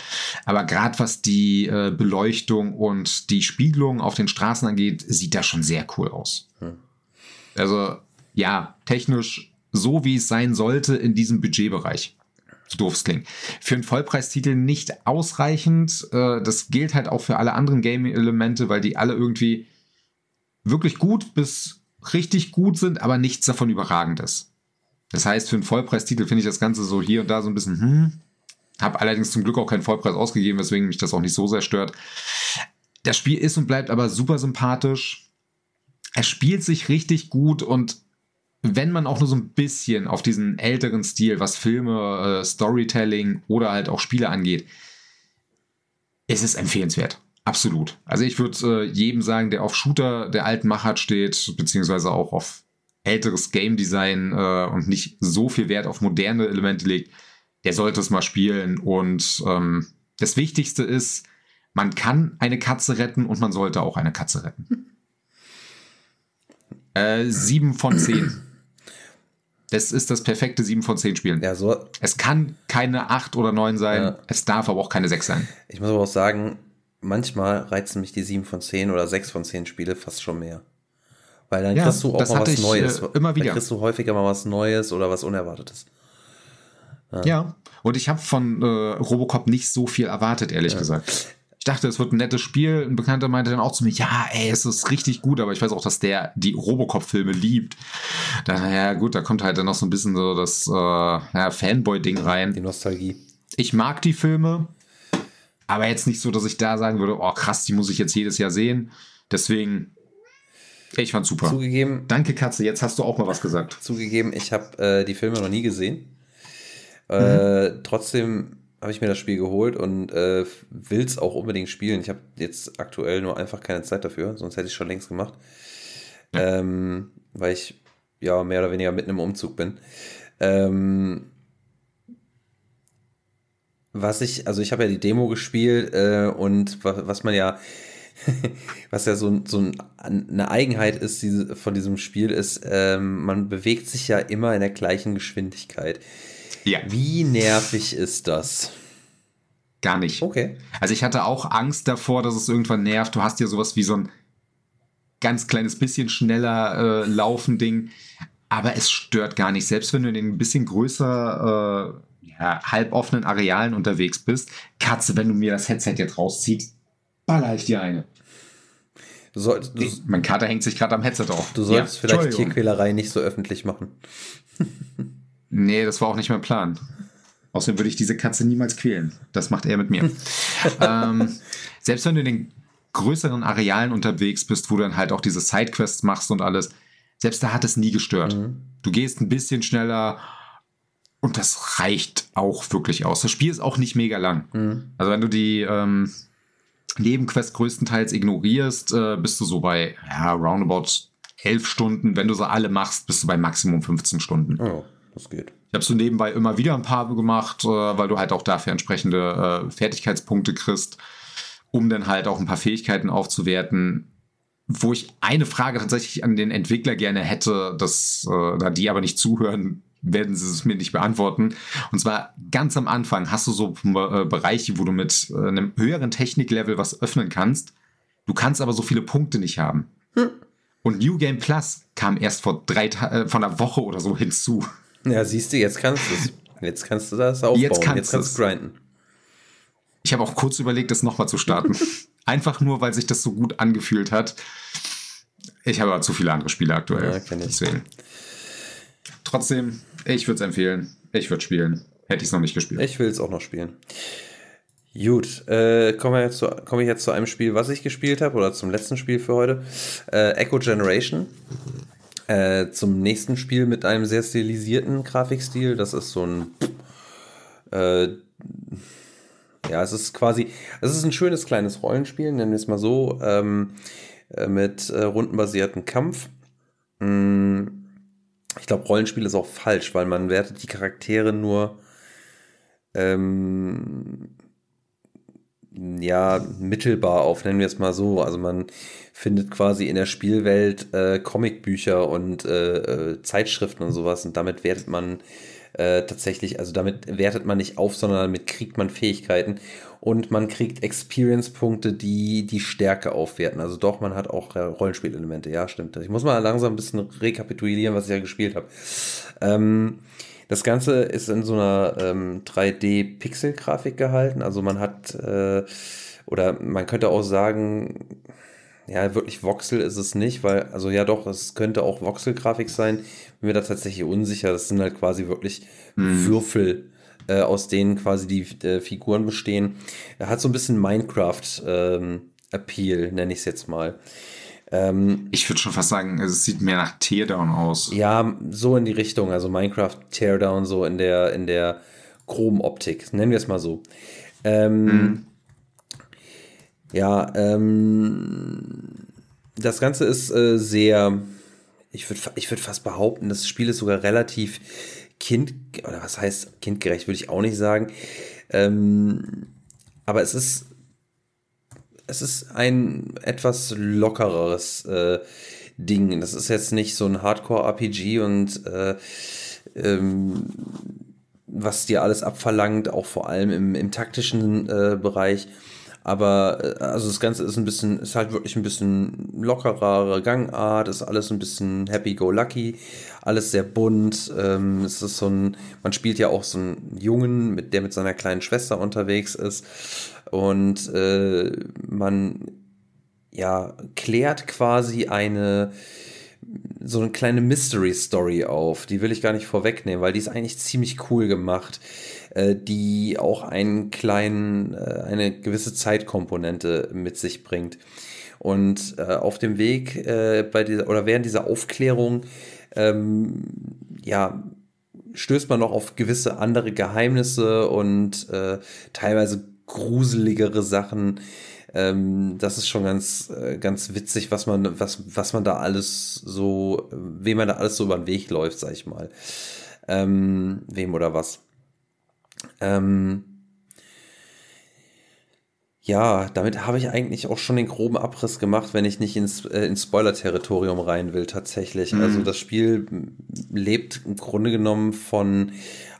aber gerade was die äh, Beleuchtung und die Spiegelung auf den Straßen angeht, sieht das schon sehr cool aus. Mhm. Also ja, technisch so wie es sein sollte in diesem Budgetbereich so doof es klingt. Für einen Vollpreistitel nicht ausreichend. Äh, das gilt halt auch für alle anderen Game-Elemente, weil die alle irgendwie wirklich gut bis richtig gut sind, aber nichts davon überragend ist. Das heißt, für einen Vollpreistitel finde ich das Ganze so hier und da so ein bisschen, hm. Habe allerdings zum Glück auch keinen Vollpreis ausgegeben, weswegen mich das auch nicht so sehr stört. Das Spiel ist und bleibt aber super sympathisch. Er spielt sich richtig gut und wenn man auch nur so ein bisschen auf diesen älteren Stil, was Filme, äh, Storytelling oder halt auch Spiele angeht, ist es empfehlenswert. Absolut. Also ich würde äh, jedem sagen, der auf Shooter der alten Machart steht, beziehungsweise auch auf älteres Game Design äh, und nicht so viel Wert auf moderne Elemente legt, der sollte es mal spielen. Und ähm, das Wichtigste ist, man kann eine Katze retten und man sollte auch eine Katze retten. Äh, sieben von zehn. Das ist das perfekte 7 von 10 Spielen. Ja, so. Es kann keine 8 oder 9 sein, ja. es darf aber auch keine 6 sein. Ich muss aber auch sagen, manchmal reizen mich die 7 von 10 oder 6 von 10 Spiele fast schon mehr. Weil dann ja, kriegst du auch mal was ich, Neues. Äh, immer wieder. Dann kriegst du häufiger mal was Neues oder was Unerwartetes. Ja, ja. und ich habe von äh, Robocop nicht so viel erwartet, ehrlich gesagt dachte, es wird ein nettes Spiel. Ein Bekannter meinte dann auch zu mir, ja, ey, es ist richtig gut, aber ich weiß auch, dass der die Robocop-Filme liebt. Da, ja, gut, da kommt halt dann noch so ein bisschen so das äh, ja, Fanboy-Ding rein. Die Nostalgie. Ich mag die Filme, aber jetzt nicht so, dass ich da sagen würde, oh krass, die muss ich jetzt jedes Jahr sehen. Deswegen, ich fand's super. Zugegeben. Danke, Katze, jetzt hast du auch mal was gesagt. Zugegeben, ich habe äh, die Filme noch nie gesehen. Äh, mhm. Trotzdem habe ich mir das Spiel geholt und äh, will es auch unbedingt spielen. Ich habe jetzt aktuell nur einfach keine Zeit dafür, sonst hätte ich schon längst gemacht. Ja. Ähm, weil ich ja mehr oder weniger mitten im Umzug bin. Ähm, was ich, also ich habe ja die Demo gespielt äh, und was, was man ja, was ja so, so eine Eigenheit ist diese, von diesem Spiel, ist, ähm, man bewegt sich ja immer in der gleichen Geschwindigkeit. Ja. Wie nervig ist das? Gar nicht. Okay. Also ich hatte auch Angst davor, dass es irgendwann nervt. Du hast ja sowas wie so ein ganz kleines bisschen schneller äh, laufen Ding. Aber es stört gar nicht. Selbst wenn du in den ein bisschen größer, äh, ja, halboffenen Arealen unterwegs bist, Katze, wenn du mir das Headset jetzt rausziehst, baller ich dir eine. Du solltest, du, mein Kater hängt sich gerade am Headset auf. Du solltest ja, vielleicht Tierquälerei nicht so öffentlich machen. nee, das war auch nicht mein Plan. Außerdem würde ich diese Katze niemals quälen. Das macht er mit mir. ähm, selbst wenn du in den größeren Arealen unterwegs bist, wo du dann halt auch diese Sidequests machst und alles, selbst da hat es nie gestört. Mhm. Du gehst ein bisschen schneller und das reicht auch wirklich aus. Das Spiel ist auch nicht mega lang. Mhm. Also wenn du die ähm, Nebenquests größtenteils ignorierst, äh, bist du so bei ja, roundabout elf Stunden. Wenn du sie alle machst, bist du bei Maximum 15 Stunden. Oh, das geht. Ich habe so nebenbei immer wieder ein paar gemacht, äh, weil du halt auch dafür entsprechende äh, Fertigkeitspunkte kriegst, um dann halt auch ein paar Fähigkeiten aufzuwerten. Wo ich eine Frage tatsächlich an den Entwickler gerne hätte, dass äh, da die aber nicht zuhören, werden sie es mir nicht beantworten. Und zwar ganz am Anfang hast du so Bereiche, wo du mit einem höheren Techniklevel was öffnen kannst. Du kannst aber so viele Punkte nicht haben. Hm. Und New Game Plus kam erst vor drei äh, von einer Woche oder so hinzu. Ja, siehst du, jetzt kannst du es. Jetzt kannst du das aufbauen. Jetzt kannst, jetzt kannst du grinden. Ich habe auch kurz überlegt, das nochmal zu starten. Einfach nur, weil sich das so gut angefühlt hat. Ich habe aber zu viele andere Spiele aktuell. Ja, kenn ich. Deswegen. Trotzdem, ich würde es empfehlen. Ich würde spielen. Hätte ich es noch nicht gespielt. Ich will es auch noch spielen. Gut, äh, komme ich, komm ich jetzt zu einem Spiel, was ich gespielt habe, oder zum letzten Spiel für heute. Äh, Echo Generation. Äh, zum nächsten Spiel mit einem sehr stilisierten Grafikstil. Das ist so ein. Äh, ja, es ist quasi. Es ist ein schönes kleines Rollenspiel, nennen wir es mal so, ähm, äh, mit äh, rundenbasierten Kampf. Mm, ich glaube, Rollenspiel ist auch falsch, weil man wertet die Charaktere nur. Ähm, ja, mittelbar auf, nennen wir es mal so. Also man findet quasi in der Spielwelt äh, Comicbücher und äh, äh, Zeitschriften und sowas und damit wertet man äh, tatsächlich, also damit wertet man nicht auf, sondern damit kriegt man Fähigkeiten und man kriegt Experience-Punkte, die die Stärke aufwerten. Also doch, man hat auch äh, Rollenspielelemente, ja, stimmt. Ich muss mal langsam ein bisschen rekapitulieren, was ich ja gespielt habe. Ähm, das Ganze ist in so einer ähm, 3D-Pixel-Grafik gehalten. Also man hat, äh, oder man könnte auch sagen, ja, wirklich Voxel ist es nicht, weil, also ja doch, es könnte auch Voxel-Grafik sein. Bin mir da tatsächlich unsicher. Das sind halt quasi wirklich hm. Würfel, äh, aus denen quasi die äh, Figuren bestehen. Er hat so ein bisschen Minecraft-Appeal, ähm, nenne ich es jetzt mal. Ähm, ich würde schon fast sagen, es sieht mehr nach Teardown aus. Ja, so in die Richtung, also Minecraft Teardown, so in der, in der groben Optik, nennen wir es mal so. Ähm, mhm. Ja, ähm, das Ganze ist äh, sehr, ich würde ich würd fast behaupten, das Spiel ist sogar relativ kind, oder was heißt kindgerecht, würde ich auch nicht sagen. Ähm, aber es ist es ist ein etwas lockereres äh, Ding. Das ist jetzt nicht so ein Hardcore-RPG und äh, ähm, was dir alles abverlangt, auch vor allem im, im taktischen äh, Bereich. Aber äh, also das Ganze ist ein bisschen, ist halt wirklich ein bisschen lockerere Gangart, ist alles ein bisschen happy-go-lucky, alles sehr bunt. Ähm, es ist so ein, man spielt ja auch so einen Jungen, mit, der mit seiner kleinen Schwester unterwegs ist. Und äh, man ja klärt quasi eine so eine kleine Mystery Story auf. Die will ich gar nicht vorwegnehmen, weil die ist eigentlich ziemlich cool gemacht, äh, die auch einen kleinen, äh, eine gewisse Zeitkomponente mit sich bringt. Und äh, auf dem Weg äh, bei dieser oder während dieser Aufklärung ähm, ja stößt man noch auf gewisse andere Geheimnisse und äh, teilweise gruseligere Sachen. Ähm, das ist schon ganz, äh, ganz witzig, was man, was, was man da alles so, wem man da alles so über den Weg läuft, sag ich mal. Ähm, wem oder was. Ähm, ja, damit habe ich eigentlich auch schon den groben Abriss gemacht, wenn ich nicht ins, äh, ins Spoiler-Territorium rein will, tatsächlich. Mhm. Also das Spiel lebt im Grunde genommen von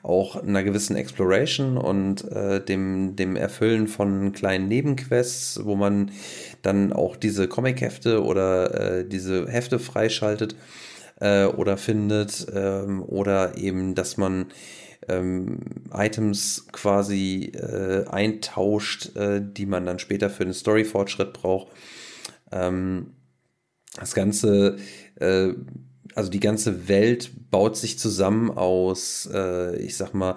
auch einer gewissen Exploration und äh, dem, dem Erfüllen von kleinen Nebenquests, wo man dann auch diese Comic-Hefte oder äh, diese Hefte freischaltet äh, oder findet ähm, oder eben, dass man ähm, Items quasi äh, eintauscht, äh, die man dann später für den Story-Fortschritt braucht. Ähm, das Ganze, äh, also die ganze Welt baut sich zusammen aus, äh, ich sag mal,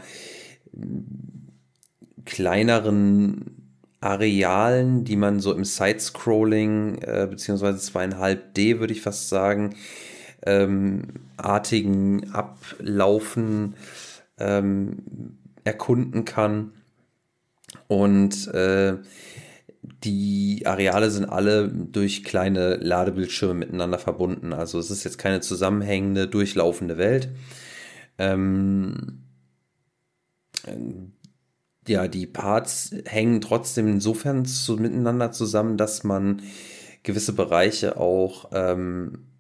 kleineren Arealen, die man so im Side-Scrolling, äh, beziehungsweise 2,5D, würde ich fast sagen, ähm, artigen Ablaufen ähm, erkunden kann. Und äh, die Areale sind alle durch kleine Ladebildschirme miteinander verbunden. Also es ist jetzt keine zusammenhängende, durchlaufende Welt. Ähm, ja, die Parts hängen trotzdem insofern zu, miteinander zusammen, dass man gewisse Bereiche auch ähm,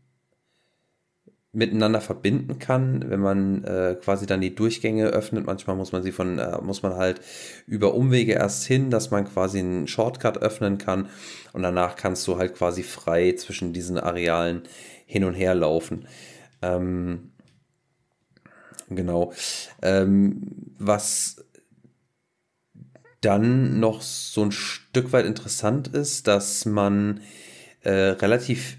miteinander verbinden kann, wenn man äh, quasi dann die Durchgänge öffnet. Manchmal muss man sie von, äh, muss man halt über Umwege erst hin, dass man quasi einen Shortcut öffnen kann und danach kannst du halt quasi frei zwischen diesen Arealen hin und her laufen. Ähm, genau. Ähm, was dann noch so ein Stück weit interessant ist, dass man äh, relativ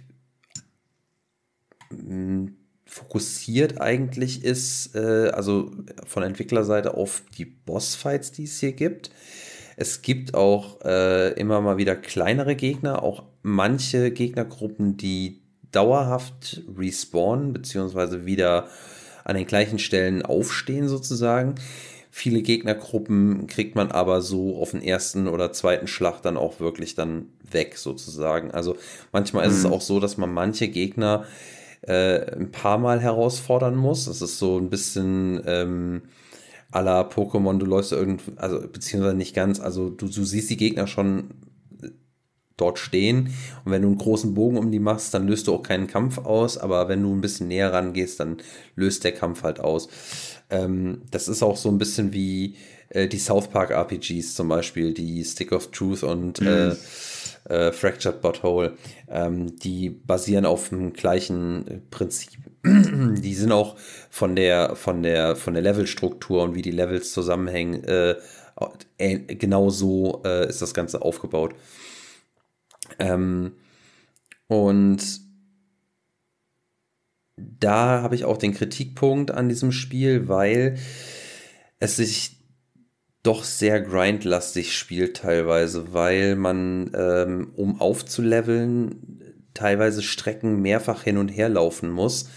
fokussiert eigentlich ist, äh, also von Entwicklerseite auf die Bossfights, die es hier gibt. Es gibt auch äh, immer mal wieder kleinere Gegner, auch manche Gegnergruppen, die dauerhaft respawnen, beziehungsweise wieder an den gleichen Stellen aufstehen sozusagen. Viele Gegnergruppen kriegt man aber so auf den ersten oder zweiten Schlag dann auch wirklich dann weg sozusagen. Also manchmal mhm. ist es mhm. auch so, dass man manche Gegner äh, ein paar Mal herausfordern muss. Das ist so ein bisschen ähm, à la Pokémon, du läufst irgendwie, also beziehungsweise nicht ganz, also du, du siehst die Gegner schon dort stehen und wenn du einen großen Bogen um die machst, dann löst du auch keinen Kampf aus, aber wenn du ein bisschen näher rangehst, dann löst der Kampf halt aus. Ähm, das ist auch so ein bisschen wie äh, die South Park RPGs zum Beispiel, die Stick of Truth und mhm. äh, äh, Fractured Butthole, ähm, die basieren auf dem gleichen Prinzip. die sind auch von der, von der, von der Levelstruktur und wie die Levels zusammenhängen, äh, äh, genau so äh, ist das Ganze aufgebaut. Ähm, und da habe ich auch den Kritikpunkt an diesem Spiel, weil es sich doch sehr grindlastig spielt teilweise, weil man, ähm, um aufzuleveln, teilweise Strecken mehrfach hin und her laufen muss,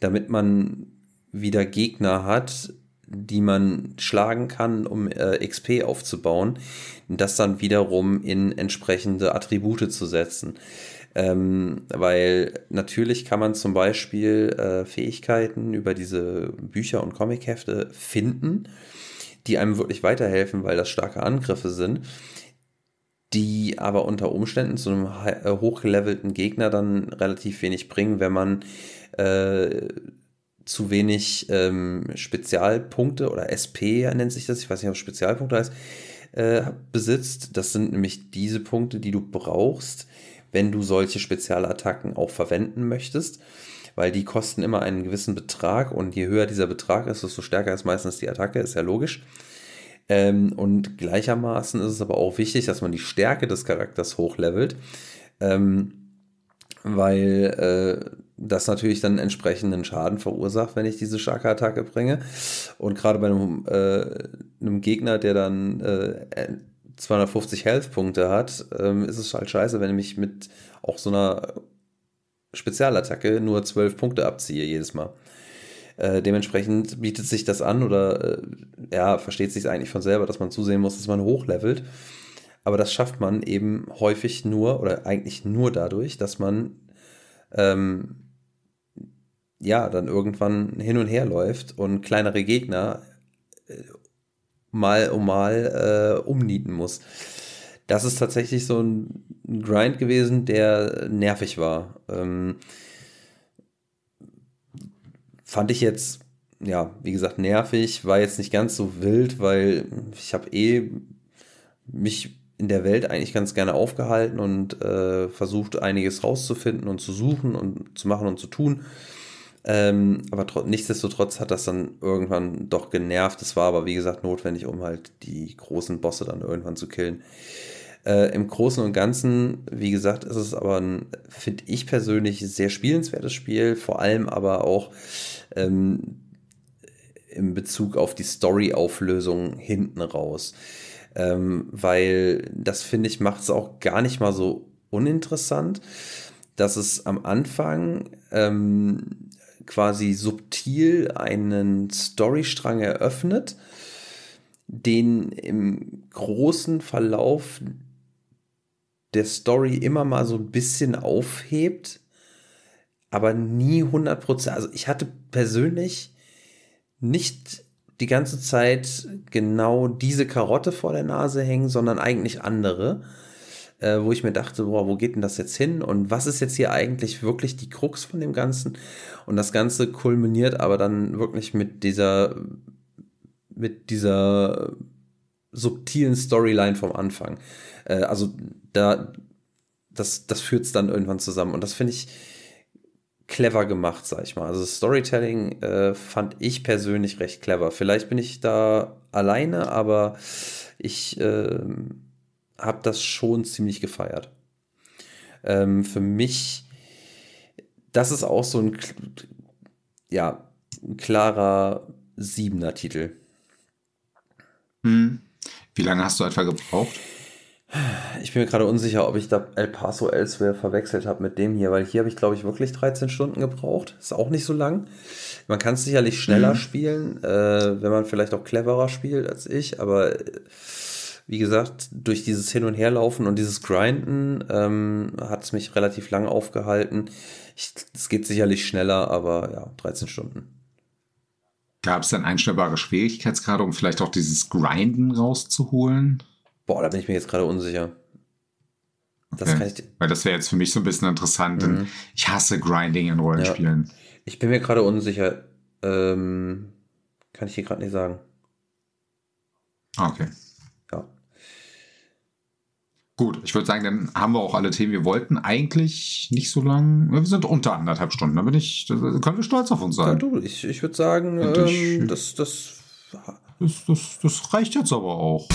damit man wieder Gegner hat, die man schlagen kann, um äh, XP aufzubauen, und das dann wiederum in entsprechende Attribute zu setzen. Ähm, weil natürlich kann man zum Beispiel äh, Fähigkeiten über diese Bücher und Comichefte finden die einem wirklich weiterhelfen, weil das starke Angriffe sind, die aber unter Umständen zu einem äh, hochgelevelten Gegner dann relativ wenig bringen, wenn man äh, zu wenig ähm, Spezialpunkte oder SP nennt sich das, ich weiß nicht, ob Spezialpunkte heißt, äh, besitzt. Das sind nämlich diese Punkte, die du brauchst, wenn du solche Spezialattacken auch verwenden möchtest weil die kosten immer einen gewissen Betrag und je höher dieser Betrag ist, desto stärker ist meistens die Attacke, ist ja logisch. Ähm, und gleichermaßen ist es aber auch wichtig, dass man die Stärke des Charakters hochlevelt, ähm, weil äh, das natürlich dann entsprechenden Schaden verursacht, wenn ich diese starke Attacke bringe. Und gerade bei einem, äh, einem Gegner, der dann äh, 250 Health-Punkte hat, ähm, ist es halt scheiße, wenn ich mich mit auch so einer Spezialattacke nur 12 Punkte abziehe jedes Mal. Äh, dementsprechend bietet sich das an oder äh, ja, versteht sich eigentlich von selber, dass man zusehen muss, dass man hochlevelt. Aber das schafft man eben häufig nur oder eigentlich nur dadurch, dass man ähm, ja dann irgendwann hin und her läuft und kleinere Gegner äh, mal um mal äh, umnieten muss. Das ist tatsächlich so ein Grind gewesen, der nervig war. Ähm, fand ich jetzt, ja, wie gesagt, nervig, war jetzt nicht ganz so wild, weil ich habe eh mich in der Welt eigentlich ganz gerne aufgehalten und äh, versucht, einiges rauszufinden und zu suchen und zu machen und zu tun. Ähm, aber nichtsdestotrotz hat das dann irgendwann doch genervt. Es war aber, wie gesagt, notwendig, um halt die großen Bosse dann irgendwann zu killen. Äh, Im Großen und Ganzen, wie gesagt, ist es aber ein, finde ich persönlich, sehr spielenswertes Spiel, vor allem aber auch ähm, in Bezug auf die Story-Auflösung hinten raus. Ähm, weil das, finde ich, macht es auch gar nicht mal so uninteressant, dass es am Anfang ähm, quasi subtil einen Storystrang eröffnet, den im großen Verlauf der Story immer mal so ein bisschen aufhebt, aber nie 100%. Also ich hatte persönlich nicht die ganze Zeit genau diese Karotte vor der Nase hängen, sondern eigentlich andere, äh, wo ich mir dachte, boah, wo geht denn das jetzt hin und was ist jetzt hier eigentlich wirklich die Krux von dem Ganzen? Und das Ganze kulminiert aber dann wirklich mit dieser, mit dieser subtilen Storyline vom Anfang. Äh, also da, das, das führt es dann irgendwann zusammen. Und das finde ich clever gemacht, sag ich mal. Also Storytelling äh, fand ich persönlich recht clever. Vielleicht bin ich da alleine, aber ich äh, habe das schon ziemlich gefeiert. Ähm, für mich, das ist auch so ein, ja, ein klarer Siebener-Titel. Hm. Wie lange hast du etwa gebraucht? Ich bin mir gerade unsicher, ob ich da El Paso Elsewhere verwechselt habe mit dem hier, weil hier habe ich, glaube ich, wirklich 13 Stunden gebraucht. Ist auch nicht so lang. Man kann es sicherlich schneller mhm. spielen, äh, wenn man vielleicht auch cleverer spielt als ich, aber äh, wie gesagt, durch dieses Hin- und Herlaufen und dieses Grinden ähm, hat es mich relativ lang aufgehalten. Es geht sicherlich schneller, aber ja, 13 Stunden. Gab es denn einstellbare Schwierigkeitsgrade, um vielleicht auch dieses Grinden rauszuholen? Boah, da bin ich mir jetzt gerade unsicher. Das okay. kann ich Weil das wäre jetzt für mich so ein bisschen interessant, denn mhm. ich hasse Grinding in Rollenspielen. Ja. Ich bin mir gerade unsicher. Ähm, kann ich hier gerade nicht sagen. Okay. Gut, ich würde sagen, dann haben wir auch alle Themen. Wir wollten eigentlich nicht so lang. Wir sind unter anderthalb Stunden. Da bin ich, da können wir stolz auf uns sein. Ja, du, ich, ich würde sagen, ähm, das, das, das, das, das reicht jetzt aber auch.